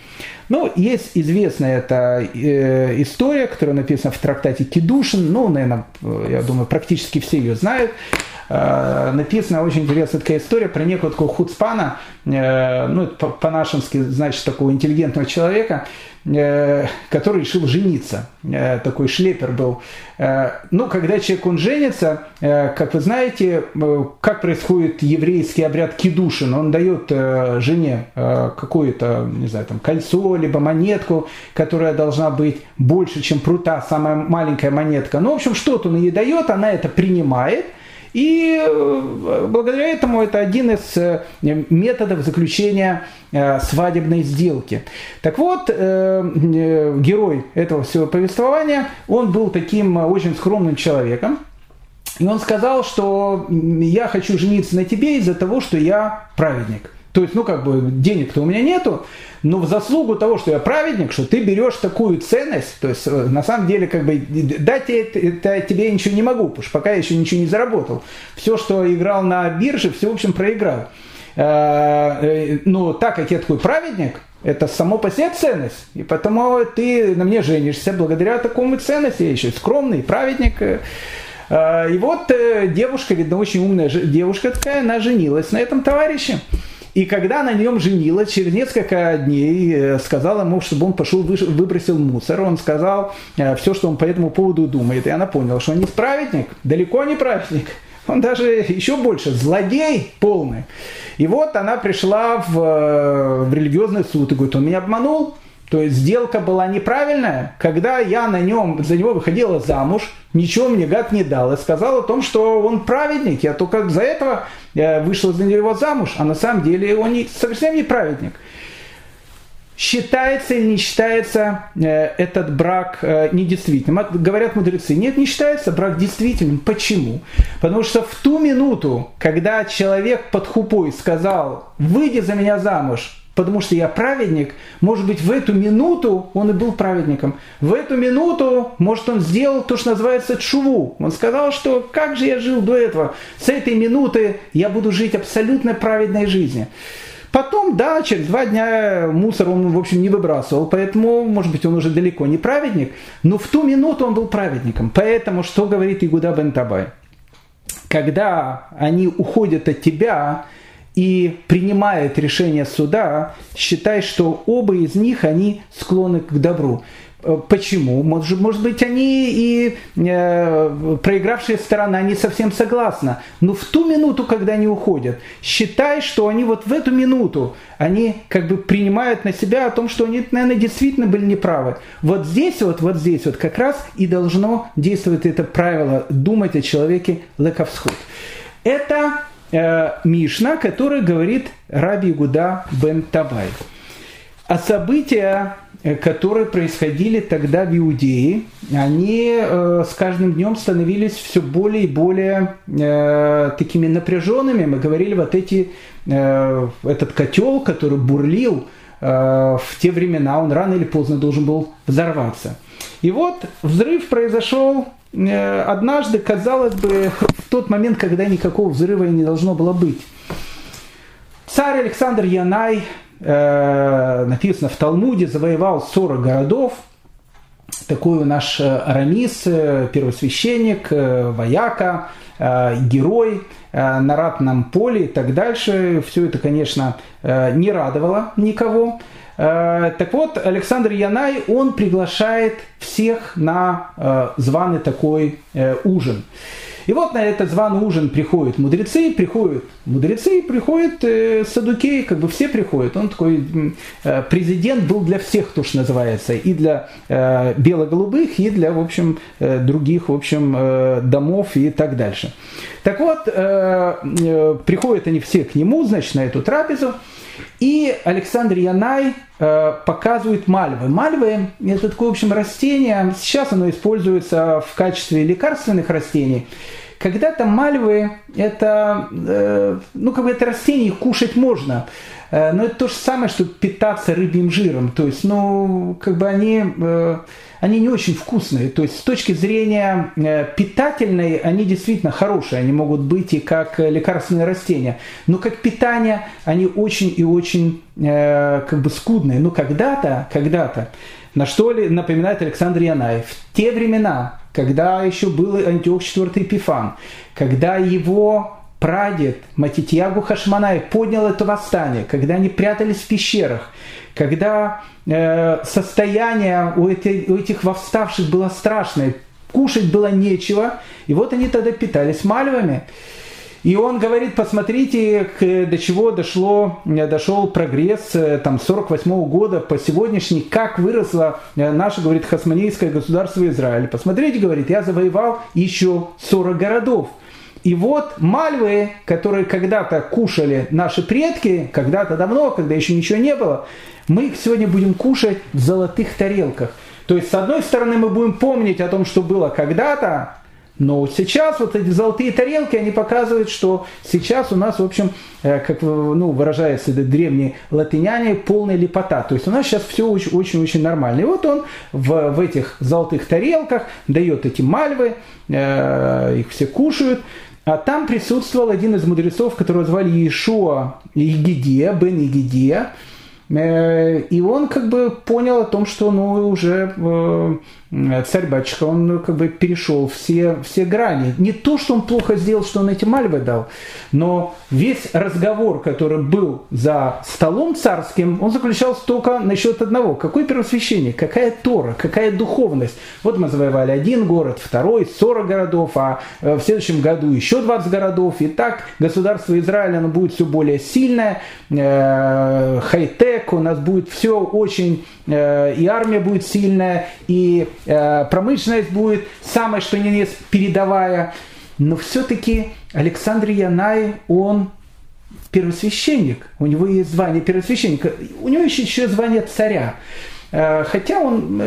Ну, есть известная эта э, история, которая написана в трактате Кедушин, ну, наверное, я думаю, практически все ее знают. Э, написана очень интересная такая история про некого такого хуцпана, э, ну, по-нашенски, значит, такого интеллигентного человека, который решил жениться. Э, такой шлепер был. Э, ну, когда человек, он женится, как вы знаете, как происходит еврейский обряд кидушин? Он дает жене какое-то, не знаю, там, кольцо, либо монетку, которая должна быть больше, чем прута, самая маленькая монетка. Ну, в общем, что-то он ей дает, она это принимает – и э, благодаря этому это один из э, методов заключения э, свадебной сделки. Так вот, герой этого всего повествования, он был таким очень скромным человеком, и он сказал, что я хочу жениться на тебе из-за того, что я праведник. То есть, ну, как бы, денег-то у меня нету, но в заслугу того, что я праведник, что ты берешь такую ценность, то есть, на самом деле, как бы, дать это, это тебе я ничего не могу, потому что пока я еще ничего не заработал. Все, что играл на бирже, все, в общем, проиграл. Но так как я такой праведник, это само по себе ценность. И потому ты на мне женишься благодаря такому ценности. Я еще скромный, праведник. Э, и вот э, девушка, видно, очень умная девушка такая, она женилась на этом товарище. И когда на нем женилась, через несколько дней э, сказала ему, чтобы он пошел, выбросил мусор. Он сказал все, что он по этому поводу думает. И она поняла, что он не праведник, далеко не праведник. Он даже еще больше, злодей полный. И вот она пришла в, в религиозный суд и говорит, он меня обманул, то есть сделка была неправильная. Когда я на нем, за него выходила замуж, ничего мне гад не дал. И сказал о том, что он праведник. Я только за этого э, вышла за него замуж. А на самом деле он не, совсем не праведник. Считается или не считается э, этот брак э, недействительным? Говорят мудрецы, нет, не считается брак действительным. Почему? Потому что в ту минуту, когда человек под хупой сказал, выйди за меня замуж, потому что я праведник, может быть, в эту минуту он и был праведником. В эту минуту, может, он сделал то, что называется чуву. Он сказал, что как же я жил до этого? С этой минуты я буду жить абсолютно праведной жизнью. Потом, да, через два дня мусор он, в общем, не выбрасывал, поэтому, может быть, он уже далеко не праведник, но в ту минуту он был праведником. Поэтому, что говорит Игуда бен Табай? Когда они уходят от тебя, и принимает решение суда, считай, что оба из них, они склонны к добру. Э, почему? Может, может быть, они и э, проигравшая сторона не совсем согласна. Но в ту минуту, когда они уходят, считай, что они вот в эту минуту, они как бы принимают на себя о том, что они, наверное, действительно были неправы. Вот здесь вот, вот здесь вот как раз и должно действовать это правило думать о человеке лековсход. Это э, Мишна, который говорит Раби Гуда бен Табай. А события, э, которые происходили тогда в Иудее, они э, с каждым днем становились все более и более такими напряженными. Мы говорили, вот эти, этот котел, который бурлил в те времена, он рано или поздно должен был взорваться. И вот взрыв произошел однажды, казалось бы, в тот момент, когда никакого взрыва и не должно было быть. Царь Александр Янай, э, написано в Талмуде, завоевал 40 городов. Такой наш э, Арамис, первосвященник, вояка, герой на ратном поле и так дальше. Все это, конечно, не радовало никого. Э, так вот, Александр Янай, он приглашает всех на э, званый такой э, ужин. И вот на этот званый ужин приходят мудрецы, приходят мудрецы, приходят садукеи, как бы все приходят. Он такой президент был для всех, то, что называется, и для бело-голубых, и для, в общем, других, в общем, домов и так дальше. Так вот, приходят они все к нему, значит, на эту трапезу. И Александр Янай э, показывает мальвы. Мальвы – это такое, в общем, растение. Сейчас оно используется в качестве лекарственных растений. Когда-то мальвы – это, э, ну, как бы это растение, их кушать можно. Э, но это то же самое, что питаться рыбьим жиром. То есть, ну, как бы они... Э, они не очень вкусные. То есть с точки зрения э, питательной они действительно хорошие. Они могут быть и как лекарственные растения. Но как питание они очень и очень э, как бы скудные. Но когда-то, когда-то, на что ли напоминает Александр Янаев, в те времена, когда еще был Антиох IV Эпифан, когда его прадед Матитьягу Хашманай поднял это восстание, когда они прятались в пещерах, когда э, состояние у, этой, у этих восставших было страшное, кушать было нечего, и вот они тогда питались мальвами. И он говорит, посмотрите, до чего дошло, дошел прогресс э, там, 48 -го года по сегодняшний, как выросло э, наше, говорит, хасманейское государство Израиль. Посмотрите, говорит, я завоевал еще 40 городов. И вот мальвы, которые когда-то кушали наши предки, когда-то давно, когда еще ничего не было, мы их сегодня будем кушать в золотых тарелках. То есть, с одной стороны, мы будем помнить о том, что было когда-то, Но сейчас вот эти золотые тарелки, они показывают, что сейчас у нас, в общем, э, как ну, выражается древние латыняне, полная лепота. То есть у нас сейчас все очень-очень нормально. И вот он в, в этих золотых тарелках дает эти мальвы, э, их все кушают. А там присутствовал один из мудрецов, которого звали Иешуа Игидия, Бен Игидия, Э, и он как бы понял о том, что ну, уже э, царь-батюшка, он ну, как бы перешел все, все грани. Не то, что он плохо сделал, что он эти мальвы дал, но весь разговор, который был за столом царским, он заключался только насчет одного. Какой первосвященник, какая Тора, какая духовность. Вот мы завоевали один город, второй, 40 городов, а э, в следующем году еще 20 городов. И так государство Израиля оно будет все более сильное, хай-тек, ОПЕК, у нас будет все очень, э, и армия будет сильная, и э, промышленность будет самое что ни есть передовая. Но все-таки Александр Янай, он первосвященник, у него есть звание первосвященника, у него еще, еще звание царя. Э, хотя он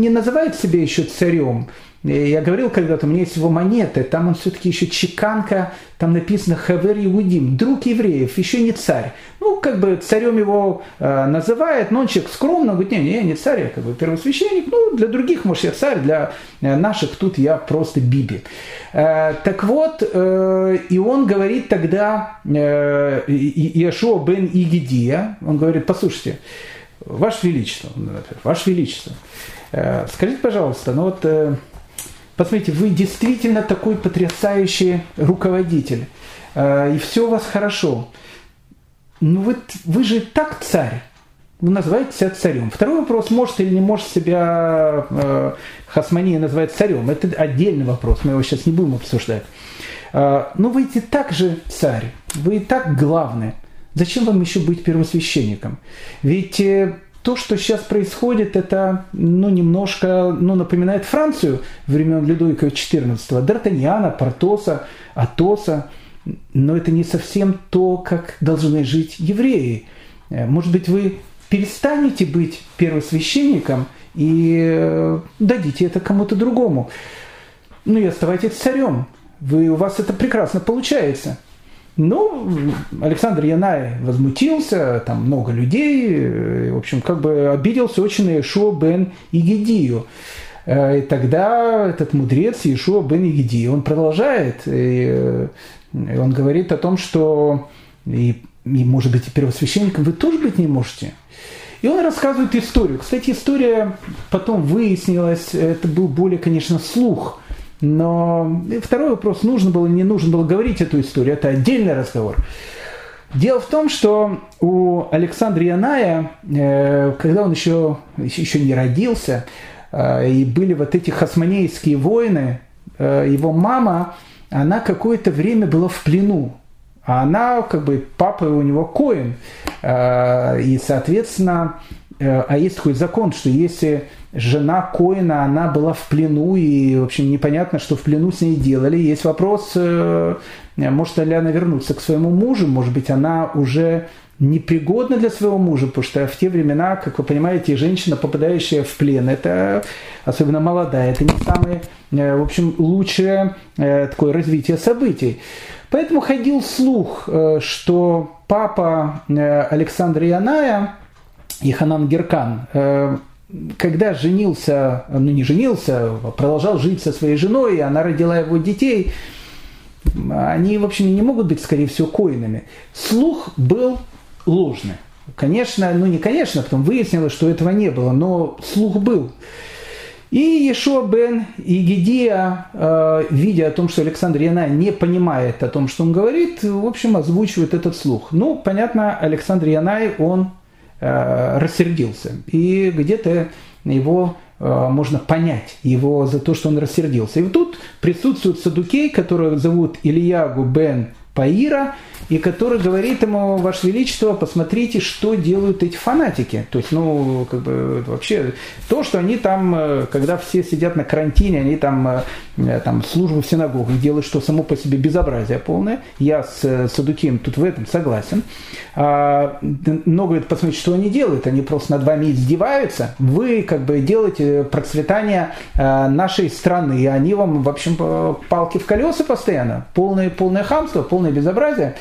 не называет себя еще царем, я говорил когда-то, у меня есть его монеты, там он все-таки еще чеканка, там написано «Хавер Иудим», друг евреев, еще не царь. Ну, как бы царем его э, называет, но он человек скромно, говорит, не, не, я не царь, я как бы первосвященник, ну, для других, может, я царь, для э, наших тут я просто биби. Э, так вот, э, и он говорит тогда, э, Иешуа бен Игидия, он говорит, послушайте, Ваше Величество, Ваше Величество, э, скажите, пожалуйста, ну вот э, Посмотрите, вы действительно такой потрясающий руководитель, э, и все у вас хорошо. Ну вот вы же так царь. Вы называете себя царем. Второй вопрос, может или не может себя э, Хасмания называть царем. Это отдельный вопрос, мы его сейчас не будем обсуждать. Э, но вы и так же царь, вы и так главный. Зачем вам еще быть первосвященником? Ведь э, то, что сейчас происходит, это ну, немножко ну, напоминает Францию времен Людовика XIV, Д'Артаньяна, Портоса, Атоса, но это не совсем то, как должны жить евреи. Э, может быть, вы перестанете быть первосвященником и э, дадите это кому-то другому. Ну и оставайтесь царем. Вы, у вас это прекрасно получается. Ну, Александр Янай возмутился, там много людей, в общем, как бы обиделся очень на Ишуа бен Игидию. Э, и тогда этот мудрец Ишуа бен Игидий, он продолжает, и он говорит о том, что и, и может быть и первосвященником вы тоже быть не можете. И он рассказывает историю. Кстати, история потом выяснилась, это был более, конечно, слух – но второй вопрос, нужно было, не нужно было говорить эту историю, это отдельный разговор. Дело в том, что у Александра Яная, э, когда он еще, еще не родился, э, и были вот эти хасманейские войны, э, его мама, она какое-то время была в плену. А она, как бы, папа у него коин. И, соответственно, а есть такой закон, что если жена Коина, она была в плену, и, в общем, непонятно, что в плену с ней делали. Есть вопрос, э, может ли она вернуться к своему мужу, может быть, она уже непригодна для своего мужа, потому что в те времена, как вы понимаете, женщина, попадающая в плен, это особенно молодая, это не самое, э, в общем, лучшее э, такое развитие событий. Поэтому ходил слух, что папа Александра Яная, Иханан Геркан, когда женился, ну не женился, продолжал жить со своей женой, и она родила его детей, они, в общем, не могут быть, скорее всего, коинами. Слух был ложный. Конечно, ну не конечно, потом выяснилось, что этого не было, но слух был. И Ешо бен Игидия, э, видя о том, что Александр Янай не понимает о том, что он говорит, в общем, озвучивает этот слух. Ну, понятно, Александр Янай, он Э, рассердился. И где-то его э, можно понять его за то, что он рассердился. И вот тут присутствует Садукей, которого зовут Ильягу бен Паира, и который говорит ему, Ваше Величество, посмотрите, что делают эти фанатики. То есть, ну, как бы вообще, то, что они там, э, когда все сидят на карантине, они там, э, там службу в синагогах делают, что само по себе безобразие полное. Я с Садукием тут в этом согласен. А, но, говорит, посмотрите, что они делают. Они просто над вами издеваются. Вы, как бы, делаете процветание нашей страны, и они вам, в общем, палки в колеса постоянно. Полное, полное хамство, полное безобразие.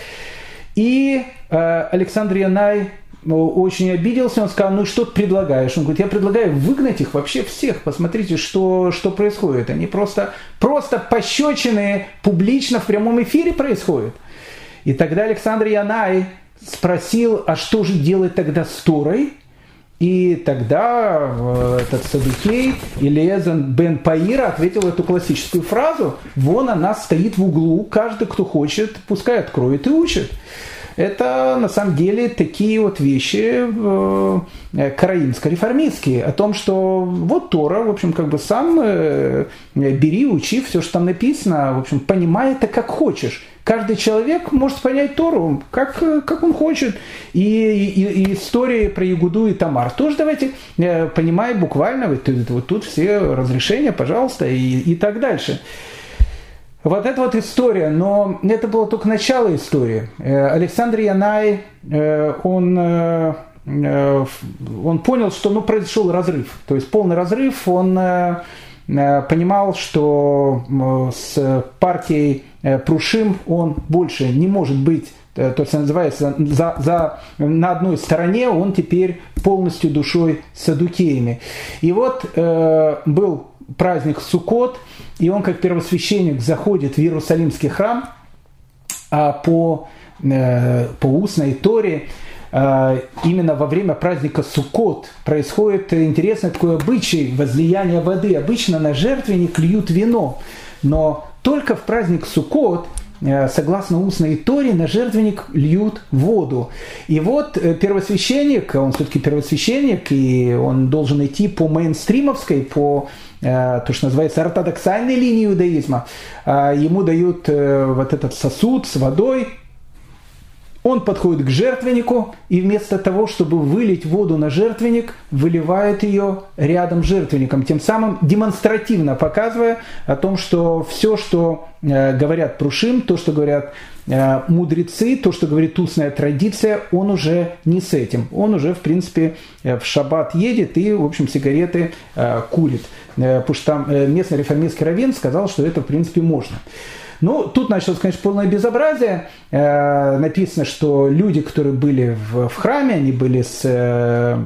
И э, Александр Янай ну, очень обиделся, он сказал, ну что ты предлагаешь? Он говорит, я предлагаю выгнать их вообще всех, посмотрите, что, что происходит. Они просто, просто пощечины публично в прямом эфире происходят. И тогда Александр Янай спросил, а что же делать тогда с Торой? И тогда э, этот Садукей Илиезен бен Паира ответил эту классическую фразу «Вон она стоит в углу, каждый, кто хочет, пускай откроет и учит». Это на самом деле такие вот вещи э, караимско-реформистские, о том, что вот Тора, в общем, как бы сам э, бери, учи все, что там написано, в общем, понимай это как хочешь. Каждый человек может понять Тору, как, как он хочет. И, и, и истории про Ягуду и Тамар тоже давайте э, понимай буквально, вот, вот тут все разрешения, пожалуйста, и, и так дальше. Вот это вот история, но это было только начало истории. Э, Александр Янай, э, он, он понял, что ну, произошел разрыв, то есть полный разрыв, он понимал, что с партией Э, Прушим, он больше не может быть э, то есть называется, за, за, на одной стороне он теперь полностью душой садукеями. И вот э, был праздник Суккот, и он как первосвященник заходит в Иерусалимский храм а по, э, по устной Торе, э, именно во время праздника Суккот происходит интересный такой обычай возлияния воды. Обычно на жертвенник льют вино, но только в праздник Суккот э, согласно устной Торе, на жертвенник льют воду. И вот э, первосвященник, он все-таки первосвященник, и он должен идти по мейнстримовской, по э, то, что называется ортодоксальной линии иудаизма. Ему дают вот этот сосуд с водой, он подходит к жертвеннику и вместо того, чтобы вылить воду на жертвенник, выливает ее рядом с жертвенником, тем самым демонстративно показывая о том, что все, что э, говорят прушим, то, что говорят э, мудрецы, то, что говорит устная традиция, он уже не с этим. Он уже, в принципе, э, в шаббат едет и, в общем, сигареты курит. Потому что там местный реформистский раввин сказал, что это, в принципе, можно. Ну, тут началось, конечно, полное безобразие. Э, написано, что люди, которые были в, в храме, они были с э,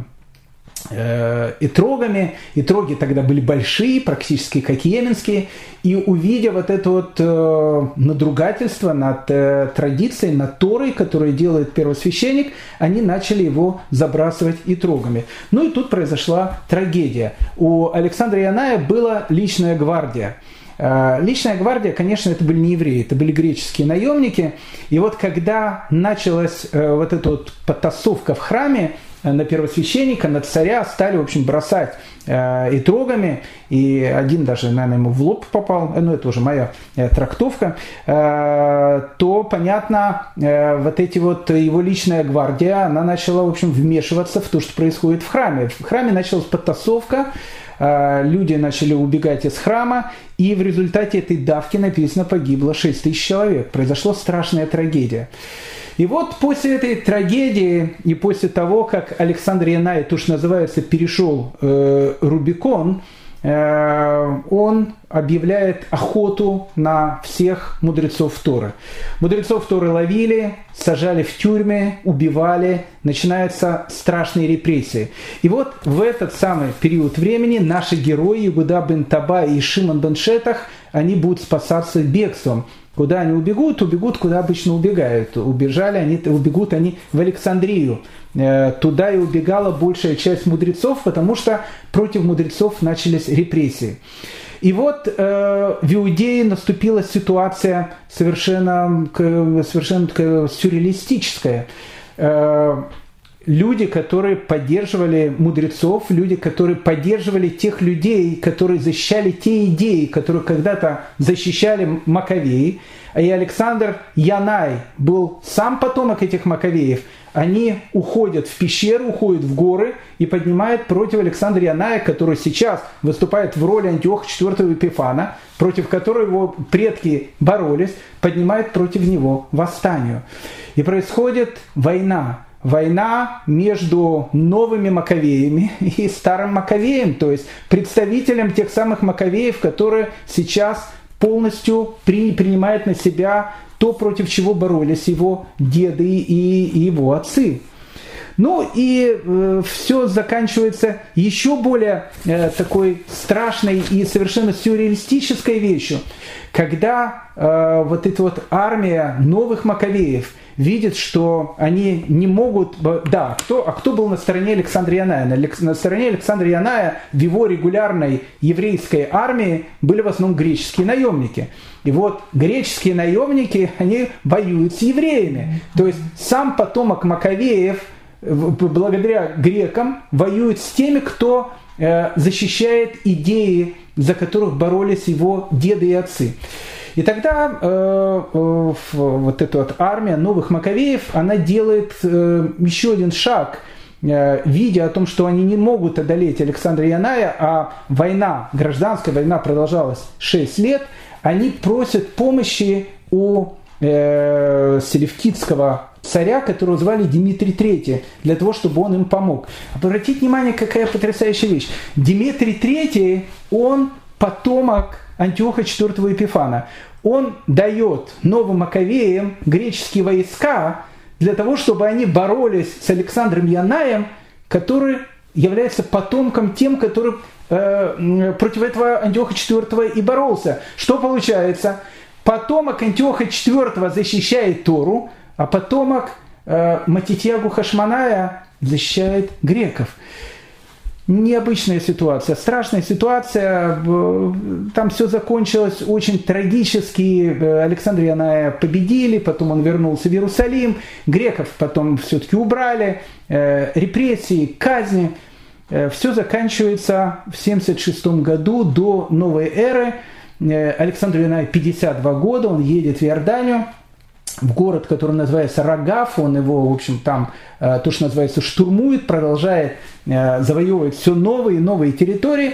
э, итрогами. Итроги тогда были большие, практически как йеменские. И увидя вот это вот э, надругательство над э, традицией, над Торой, которую делает первосвященник, они начали его забрасывать итрогами. Ну и тут произошла трагедия. У Александра Яная была личная гвардия – личная гвардия, конечно, это были не евреи, это были греческие наемники. И вот когда началась э, вот эта вот потасовка в храме, э, на первосвященника, на царя стали, в общем, бросать э, итрогами, и один даже, наверное, ему в лоб попал, ну, это уже моя э, трактовка, э, то, понятно, э, вот эти вот, его личная гвардия, она начала, в общем, вмешиваться в то, что происходит в храме. В храме началась потасовка, Э, люди начали убегать из храма, и в результате этой давки написано погибло 6 тысяч человек. Произошла страшная трагедия. И вот после этой трагедии и после того, как Александр Янай, что называется, перешел э, Рубикон, Э, он объявляет охоту на всех мудрецов Торы. Мудрецов Торы ловили, сажали в тюрьмы, убивали, начинаются страшные репрессии. И вот в этот самый период времени наши герои Игуда бен Таба и Шимон бен Шетах, они будут спасаться бегством. Куда они убегут? Убегут, куда обычно убегают. Убежали они, убегут они в Александрию. Э, туда и убегала большая часть мудрецов, потому что против мудрецов начались репрессии. И вот э, в Иудее наступила ситуация совершенно, совершенно сюрреалистическая. Э, люди, которые поддерживали мудрецов, люди, которые поддерживали тех людей, которые защищали те идеи, которые когда-то защищали Маковеи. И Александр Янай был сам потомок этих Маковеев. Они уходят в пещеру, уходят в горы и поднимают против Александра Яная, который сейчас выступает в роли Антиоха IV Эпифана, против которого его предки боролись, поднимают против него восстание. И происходит война война между новыми Маковеями и старым Маковеем, то есть представителем тех самых Маковеев, которые сейчас полностью при, принимают на себя то, против чего боролись его деды и его отцы. Ну и э, все заканчивается еще более э, такой страшной и совершенно сюрреалистической вещью, когда э, вот эта вот армия новых Маковеев – видит, что они не могут... Да, кто, а кто был на стороне Александра Яная? На, на стороне Александра Яная в его регулярной еврейской армии были в основном греческие наемники. И вот греческие наемники, они воюют с евреями. То есть сам потомок Маковеев, благодаря грекам, воюет с теми, кто э, защищает идеи, за которых боролись его деды и отцы. И тогда э, э, вот эта вот армия новых Маковеев, она делает э, еще один шаг, э, видя о том, что они не могут одолеть Александра Яная, а война, гражданская война продолжалась 6 лет, они просят помощи у э, селевкидского царя, которого звали Дмитрий III, для того, чтобы он им помог. Обратите внимание, какая потрясающая вещь. Дмитрий III, он потомок Антиоха IV Епифана. Он дает новым Маковеям греческие войска для того, чтобы они боролись с Александром Янаем, который является потомком тем, который э, против этого Антиоха IV и боролся. Что получается? Потомок Антиоха IV защищает Тору, а потомок э, Матитьягу Хашманая защищает греков необычная ситуация, страшная ситуация. Там все закончилось очень трагически. Александр Яная победили, потом он вернулся в Иерусалим. Греков потом все-таки убрали. Э, репрессии, казни. Э, все заканчивается в 1976 году до новой эры. Э, Александр Яная 52 года, он едет в Иорданию в город, который называется Рогав, он его, в общем, там э, то, что называется, штурмует, продолжает э, завоевывать все новые и новые территории.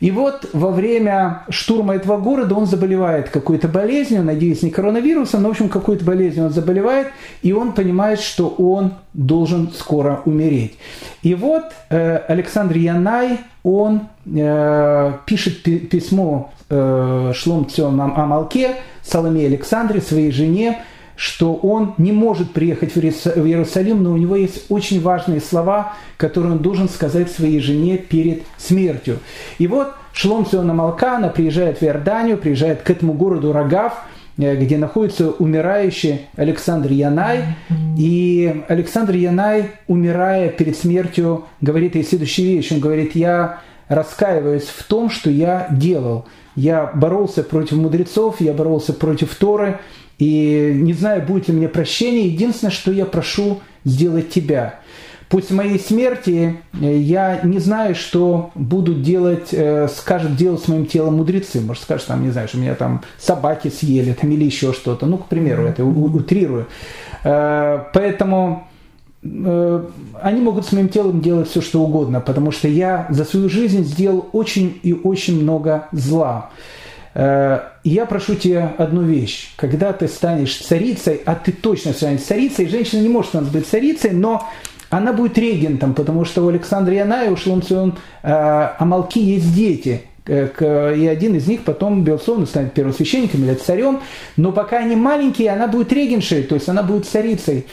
И вот во время штурма этого города он заболевает какой-то болезнью, надеюсь, не коронавирусом, но, в общем, какой-то болезнью он заболевает, и он понимает, что он должен скоро умереть. И вот э, Александр Янай, он э, пишет письмо э, Шлом Цем Амалке, Соломее Александре, своей жене, что он не может приехать в Иерусалим, но у него есть очень важные слова, которые он должен сказать своей жене перед смертью. И вот Шлом Сиона Малкана приезжает в Иорданию, приезжает к этому городу Рогав, э, где находится умирающий Александр Янай. И Александр Янай, умирая перед смертью, говорит ей следующую вещь. Он говорит, я раскаиваюсь в том, что я делал. Я боролся против мудрецов, я боролся против Торы, и не знаю, будет ли мне прощение. Единственное, что я прошу сделать тебя. После моей смерти э, я не знаю, что будут делать, э, скажут делать с моим телом мудрецы. Может, скажут, там, не знаю, что меня там собаки съели там, или еще что-то. Ну, к примеру, это утрирую. Э, поэтому они могут с моим телом делать все, что угодно, потому что я за свою жизнь сделал очень и очень много зла. Э, я прошу тебя одну вещь. Когда ты станешь царицей, а ты точно станешь царицей, женщина не может у нас быть царицей, но она будет регентом, потому что у Александра Яная, у Шломцион э, Амалки есть дети, э, и один из них потом, безусловно, станет первосвященником или царем, но пока они маленькие, она будет регеншей, то есть она будет царицей.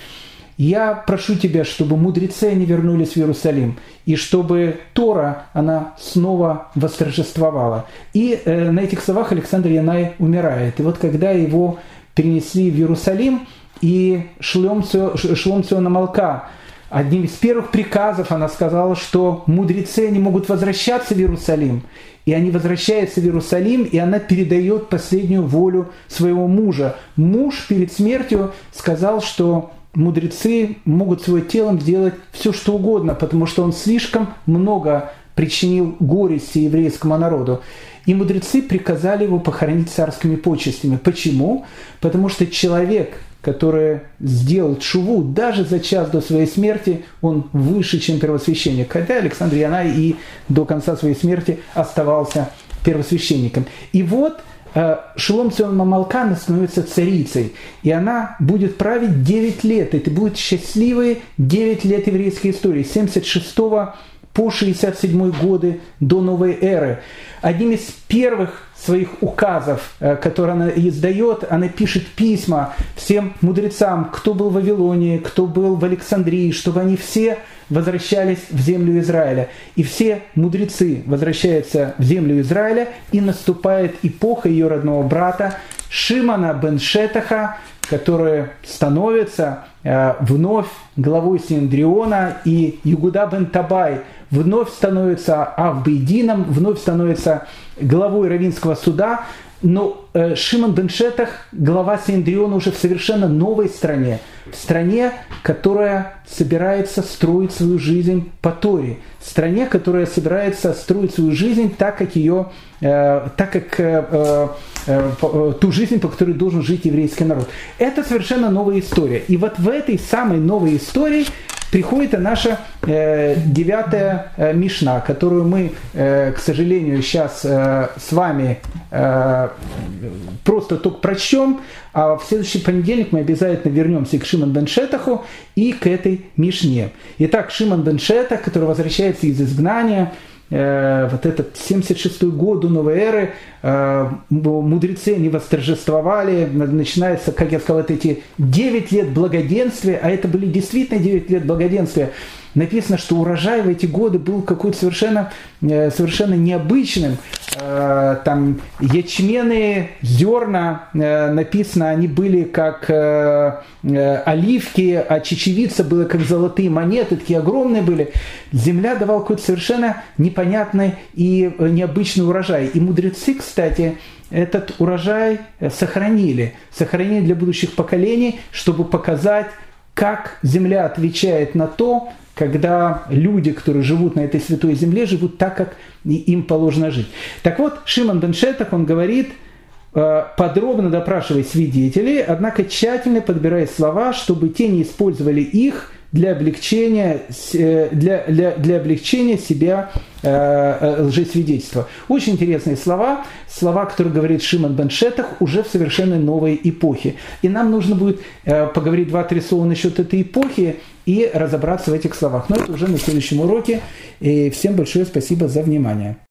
Я прошу тебя, чтобы мудрецы не вернулись в Иерусалим, и чтобы Тора, она снова восторжествовала. И э, на этих словах Александр Янай умирает. И вот когда его перенесли в Иерусалим, и Шломциона Малка, одним из первых приказов она сказала, что мудрецы не могут возвращаться в Иерусалим. И они возвращаются в Иерусалим, и она передает последнюю волю своего мужа. Муж перед смертью сказал, что мудрецы могут своим телом сделать все, что угодно, потому что он слишком много причинил горести еврейскому народу. И мудрецы приказали его похоронить царскими почестями. Почему? Потому что человек, который сделал чуву даже за час до своей смерти, он выше, чем первосвященник. Хотя Александр Янай и до конца своей смерти оставался первосвященником. И вот Шелом Цион Мамалкана становится царицей, и она будет править 9 лет. Это будет счастливые 9 лет еврейской истории, 76 по 67 годы до новой эры. Одним из первых своих указов, э, которые она издает, она пишет письма всем мудрецам, кто был в Вавилоне, кто был в Александрии, чтобы они все возвращались в землю Израиля. И все мудрецы возвращаются в землю Израиля, и наступает эпоха ее родного брата Шимана бен Шетаха, который становится э, вновь главой Синдриона, и Югуда бен Табай вновь становится Авбейдином, вновь становится главой Равинского суда, но э, Шимон бен Шетах, глава Синдриона уже в совершенно новой стране, в стране, которая собирается строить свою жизнь по Торе, в стране, которая собирается строить свою жизнь так, как ее, э, так как э, э, э ту жизнь, по которой должен жить еврейский народ. Это совершенно новая история. И вот в этой самой новой истории приходит наша э, девятая э, Мишна, которую мы, э, к сожалению, сейчас э, с вами э, просто только прочтем, а в следующий понедельник мы обязательно вернемся к Шимон бен Шетаху и к этой Мишне. Итак, Шимон бен Шетах, который возвращается из изгнания, вот этот 76 год до новой эры, э, мудрецы не восторжествовали, начинается, как я сказал, вот эти 9 лет благоденствия, а это были действительно 9 лет благоденствия, написано, что урожай в эти годы был какой-то совершенно, э, совершенно необычным. Э, там ячменные зерна, э, написано, они были как оливки, а чечевица была как золотые монеты, такие огромные были. Земля давала какой-то совершенно непонятный и необычный урожай. И мудрецы, кстати, этот урожай сохранили. Сохранили для будущих поколений, чтобы показать, как земля отвечает на то, когда люди, которые живут на этой святой земле, живут так, как им положено жить. Так вот, Шимон бен Шетах, он говорит, э, подробно допрашивая свидетелей, однако тщательно подбирая слова, чтобы те не использовали их для облегчения, э, для, для, для облегчения себя э, э, лжесвидетельства. Очень интересные слова, слова, которые говорит Шимон бен Шетах уже в совершенно новой эпохе. И нам нужно будет поговорить два-три слова насчет этой эпохи и разобраться в этих словах. Но это уже на следующем уроке. И всем большое спасибо за внимание.